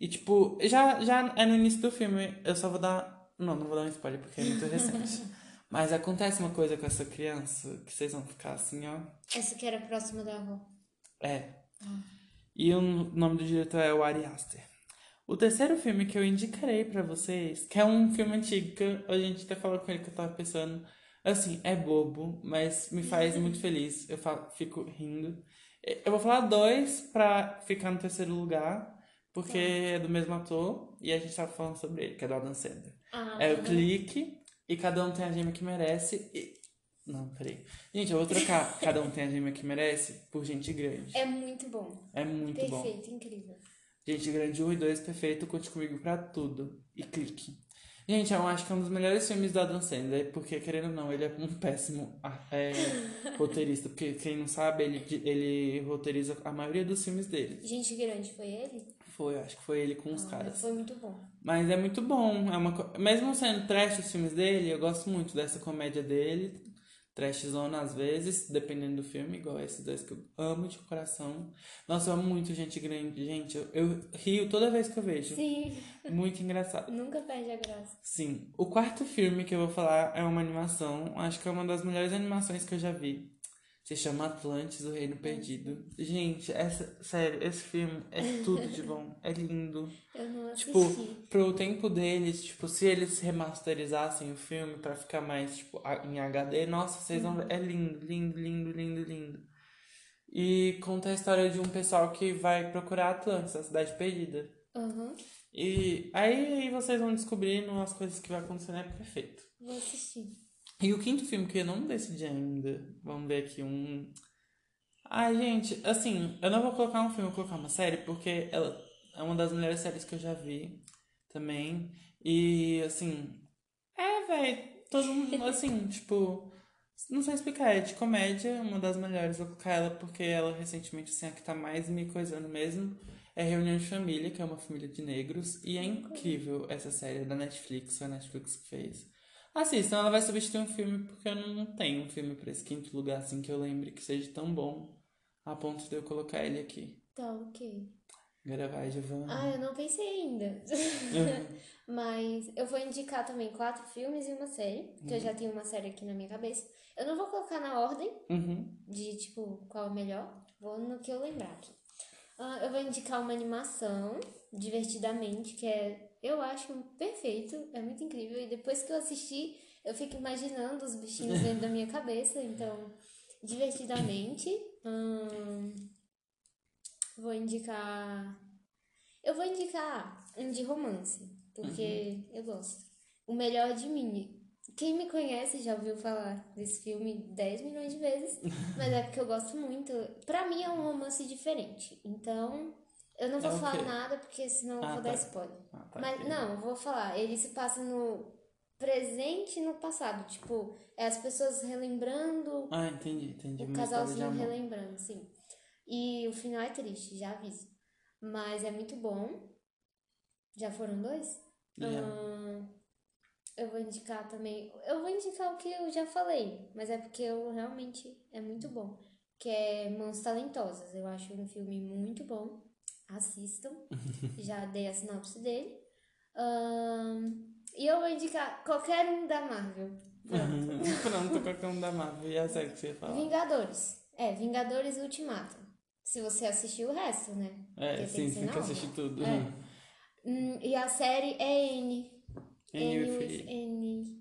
S1: E, tipo, já, já é no início do filme, eu só vou dar. Não, não vou dar um spoiler porque é muito recente. Mas acontece uma coisa com essa criança que vocês vão ficar assim, ó.
S2: Essa que era próxima da avó.
S1: É. E o nome do diretor é o Ari Aster. O terceiro filme que eu indicarei pra vocês, que é um filme antigo, que a gente até falou com ele que eu tava pensando, assim, é bobo, mas me faz muito feliz. Eu fico rindo. Eu vou falar dois pra ficar no terceiro lugar, porque é do mesmo ator, e a gente tava falando sobre ele, que é do Adam Sandler.
S2: Ah,
S1: É o
S2: uhum.
S1: Clique, e Cada Um Tem a Gêmea que Merece. E Não, peraí. Gente, eu vou trocar Cada Um Tem a Gêmea que Merece por Gente Grande.
S2: É muito bom.
S1: É muito bom.
S2: Perfeito, incrível.
S1: Gente Grande 1 e 2, perfeito. Conte comigo pra tudo. E clique. Gente, eu acho que é um dos melhores filmes do Adam Sandler, porque, querendo ou não, ele é um péssimo ah, é, roteirista. Porque, quem não sabe, ele, ele roteiriza a maioria dos filmes dele.
S2: Gente Grande foi ele?
S1: Foi, acho que foi ele com os
S2: Ah,
S1: caras.
S2: Foi muito bom.
S1: Mas é muito bom. É uma, co- mesmo sendo trash os filmes dele, eu gosto muito dessa comédia dele. Trashzona às vezes, dependendo do filme, igual esses dois que eu amo de coração. Nossa, eu amo muito gente grande. Gente, eu, eu rio toda vez que eu vejo.
S2: Sim,
S1: Muito engraçado.
S2: nunca perde a graça.
S1: Sim. O quarto filme que eu vou falar é uma animação. Acho que é uma das melhores animações que eu já vi. Se chama Atlantis, o Reino Perdido. Gente, essa, sério, esse filme é tudo de bom. É lindo.
S2: Eu não assisti.
S1: Tipo, pro tempo deles, tipo, se eles remasterizassem o filme pra ficar mais, tipo, em HD, nossa, vocês vão ver. É lindo, lindo, lindo, lindo, lindo. E conta a história de um pessoal que vai procurar Atlantis, a cidade perdida.
S2: Aham,
S1: E aí, aí vocês vão descobrindo as coisas que vai acontecendo, é perfeito.
S2: vou assistir.
S1: E o quinto filme que eu não decidi ainda, vamos ver aqui um. Ai, gente, assim, eu não vou colocar um filme, eu vou colocar uma série, porque ela é uma das melhores séries que eu já vi também. E, assim, é, velho, todo mundo, assim, tipo, não sei explicar, é de comédia, uma das melhores. Vou colocar ela porque ela recentemente, assim, é a que tá mais me coisando mesmo. É Reunião de Família, que é uma família de negros. E é incrível essa série é da Netflix, foi a Netflix que fez. Assistam, ela vai substituir um filme porque eu não tenho um filme pra esse quinto lugar assim que eu lembre que seja tão bom a ponto de eu colocar ele aqui.
S2: Tá, ok.
S1: Agora vai, Giovanna.
S2: Ah, eu não pensei ainda. Mas eu vou indicar também quatro filmes e uma série, que eu já tenho uma série aqui na minha cabeça. Eu não vou colocar na ordem
S1: Uhum.
S2: de, tipo, qual é o melhor. Vou no que eu lembrar aqui. Ah, eu vou indicar uma animação, Divertidamente, que é, eu acho perfeito, é muito incrível. E depois que eu assisti, eu fico imaginando os bichinhos dentro da minha cabeça. Então, Divertidamente. hum, vou indicar. Eu vou indicar um de romance, porque eu gosto. O Melhor de Mim. Quem me conhece já ouviu falar desse filme 10 milhões de vezes, mas é porque eu gosto muito. Pra mim é um romance diferente. Então, eu não vou
S1: É
S2: falar nada, porque senão eu
S1: Ah,
S2: vou
S1: tá.
S2: dar spoiler.
S1: Ah, tá,
S2: Mas
S1: ok.
S2: não, eu vou falar. Ele se passa no presente e no passado. Tipo, é as pessoas relembrando
S1: Ah, entendi, entendi.
S2: o casalzinho relembrando, sim. E o final é triste, já aviso. Mas é muito bom. Já foram dois?
S1: Já.
S2: Ahn, eu vou indicar também. Eu vou indicar o que eu já falei, mas é porque eu realmente é muito bom. Que é Mãos Talentosas. Eu acho um filme muito bom. Assistam. já dei a sinopse dele. Ahn, e eu vou indicar qualquer um da Marvel. Pronto.
S1: Pronto, qualquer um da Marvel. Já sei o que você ia falar.
S2: Vingadores. É, Vingadores Ultimato. Se você assistiu o resto, né?
S1: É,
S2: Porque
S1: sim, tem que assistir tudo.
S2: É. Hum, e a série é N.
S1: N
S2: N. N.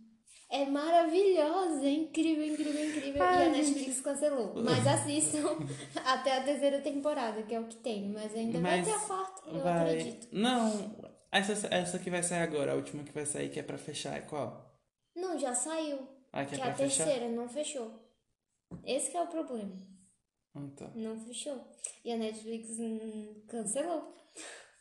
S2: É maravilhosa, é incrível, incrível, incrível. e a Netflix cancelou. Mas assistam até a terceira temporada, que é o que tem. Mas ainda
S1: Mas
S2: vai ter a quarta, eu
S1: Vai.
S2: acredito.
S1: Não, essa, essa que vai sair agora, a última que vai sair, que é pra fechar, é qual?
S2: Não, já saiu.
S1: Ah, que
S2: que
S1: é
S2: é
S1: pra
S2: a
S1: fechar?
S2: terceira, não fechou. Esse que é o problema.
S1: Tá.
S2: Não fechou. E a Netflix hum, cancelou.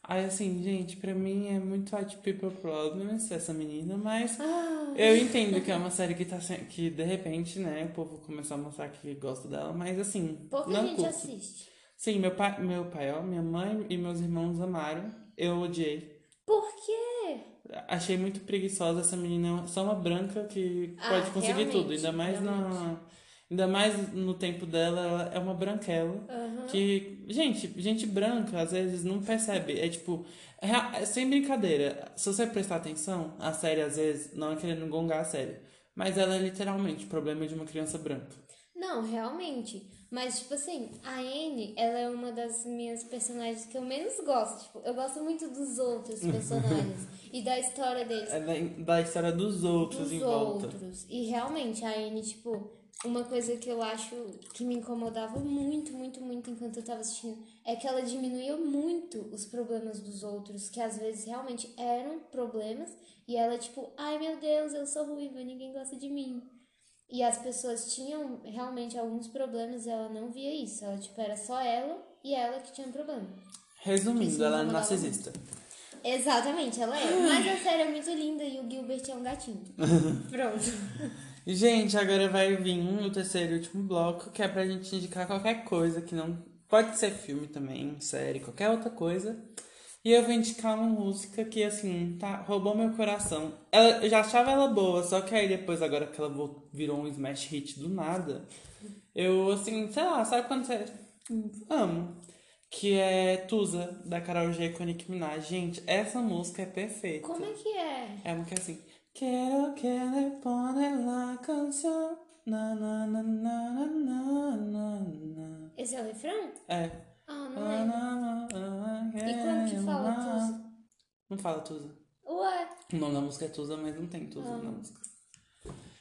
S1: Aí, assim, gente, pra mim é muito White People Problems, essa menina, mas
S2: Ah,
S1: eu entendo que é uma série que tá que de repente, né, o povo começou a mostrar que gosta dela, mas assim,
S2: pouca
S1: não
S2: gente
S1: curto.
S2: assiste.
S1: Sim, meu pai, meu pai, ó, minha mãe e meus irmãos amaram, eu odiei.
S2: Por quê?
S1: Achei muito preguiçosa essa menina, só uma branca que
S2: Ah,
S1: pode conseguir tudo, ainda mais na ainda mais no tempo dela, ela é uma branquela.
S2: Aham.
S1: Que, gente, gente branca às vezes não percebe. É tipo, é, é sem brincadeira. Se você prestar atenção, a série às vezes não é querendo gongar a série. Mas ela é literalmente o problema de uma criança branca.
S2: Não, realmente. Mas, tipo assim, a Anne, ela é uma das minhas personagens que eu menos gosto. Tipo, eu gosto muito dos outros personagens e da história deles.
S1: É da, da história dos outros
S2: dos
S1: em volta.
S2: outros. E realmente, a Anne, tipo, uma coisa que eu acho que me incomodava muito, muito, muito enquanto eu tava assistindo é que ela diminuía muito os problemas dos outros, que às vezes realmente eram problemas, e ela, tipo, ai meu Deus, eu sou ruiva, ninguém gosta de mim. E as pessoas tinham realmente alguns problemas e ela não via isso. Ela, tipo, era só ela e ela que tinha problema.
S1: Resumindo, ela é narcisista.
S2: Exatamente, ela é. Mas a série é muito linda e o Gilbert é um gatinho. Pronto.
S1: Gente, agora vai vir o terceiro e último bloco, que é pra gente indicar qualquer coisa que não. Pode ser filme também, série, qualquer outra coisa. E eu vou indicar uma música que, assim, tá, roubou meu coração. Ela, eu já achava ela boa, só que aí depois, agora que ela virou um smash hit do nada, eu, assim, sei lá, sabe quando você. Amo. Que é Tusa, da Karol G com Nicki Minaj. Gente, essa música é perfeita.
S2: Como é que é?
S1: É uma que é assim. Quero que le pone la canción. Na, na, na, na, na, na, na.
S2: Esse é o refrão?
S1: É.
S2: Ah, não
S1: na,
S2: E como que fala. Tusa?
S1: Não fala Tusa.
S2: Ué.
S1: O nome da música é Tusa, mas não tem Tusa
S2: Ah.
S1: na música.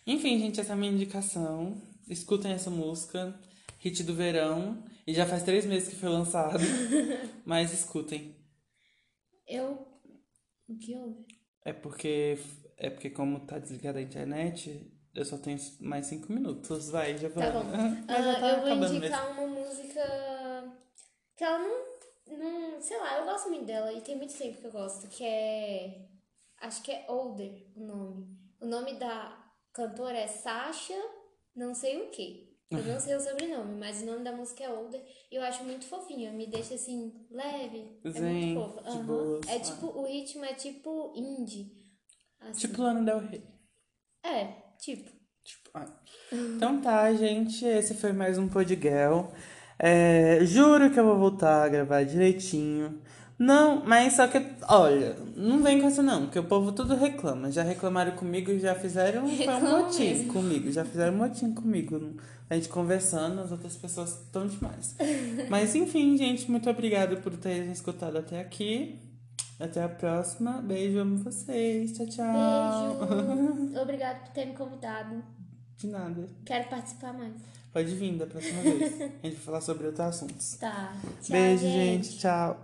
S1: Enfim, gente, essa é a minha indicação. Escutem essa música. Hit do verão. E já faz três meses que foi lançado. mas escutem.
S2: Eu. O que houve?
S1: É porque, é porque como tá desligada a internet, eu só tenho mais cinco minutos. Vai, já
S2: Tá bom.
S1: Mas já
S2: Ah,
S1: tá
S2: eu vou indicar uma música que ela não, não. Sei lá, eu gosto muito dela e tem muito tempo que eu gosto, que é. Acho que é Older o nome. O nome da cantora é Sasha, não sei o que. Eu não sei o sobrenome, mas o nome da música é Older e eu acho muito fofinha. Me deixa assim, leve. É
S1: Zen,
S2: muito fofa.
S1: boas.
S2: É tipo, o ritmo é tipo indie. Assim.
S1: Tipo Lana Del Rey.
S2: É, tipo.
S1: Tipo, ah. Então tá, gente. Esse foi mais um Podgirl. É, juro que eu vou voltar a gravar direitinho. Não, mas só que, olha, não vem com essa não, porque o povo tudo reclama. Já reclamaram comigo já fizeram um motim
S2: mesmo.
S1: comigo. Já fizeram um motim comigo. A gente conversando, as outras pessoas estão demais. mas enfim, gente, muito obrigada por terem escutado até aqui. Até a próxima. Beijo, amo vocês. Tchau, tchau.
S2: Beijo. Obrigado por ter me convidado.
S1: De nada.
S2: Quero participar mais.
S1: Pode vir da próxima vez. A gente vai falar sobre outros assuntos.
S2: Tá. Tchau,
S1: Beijo, gente. Tchau.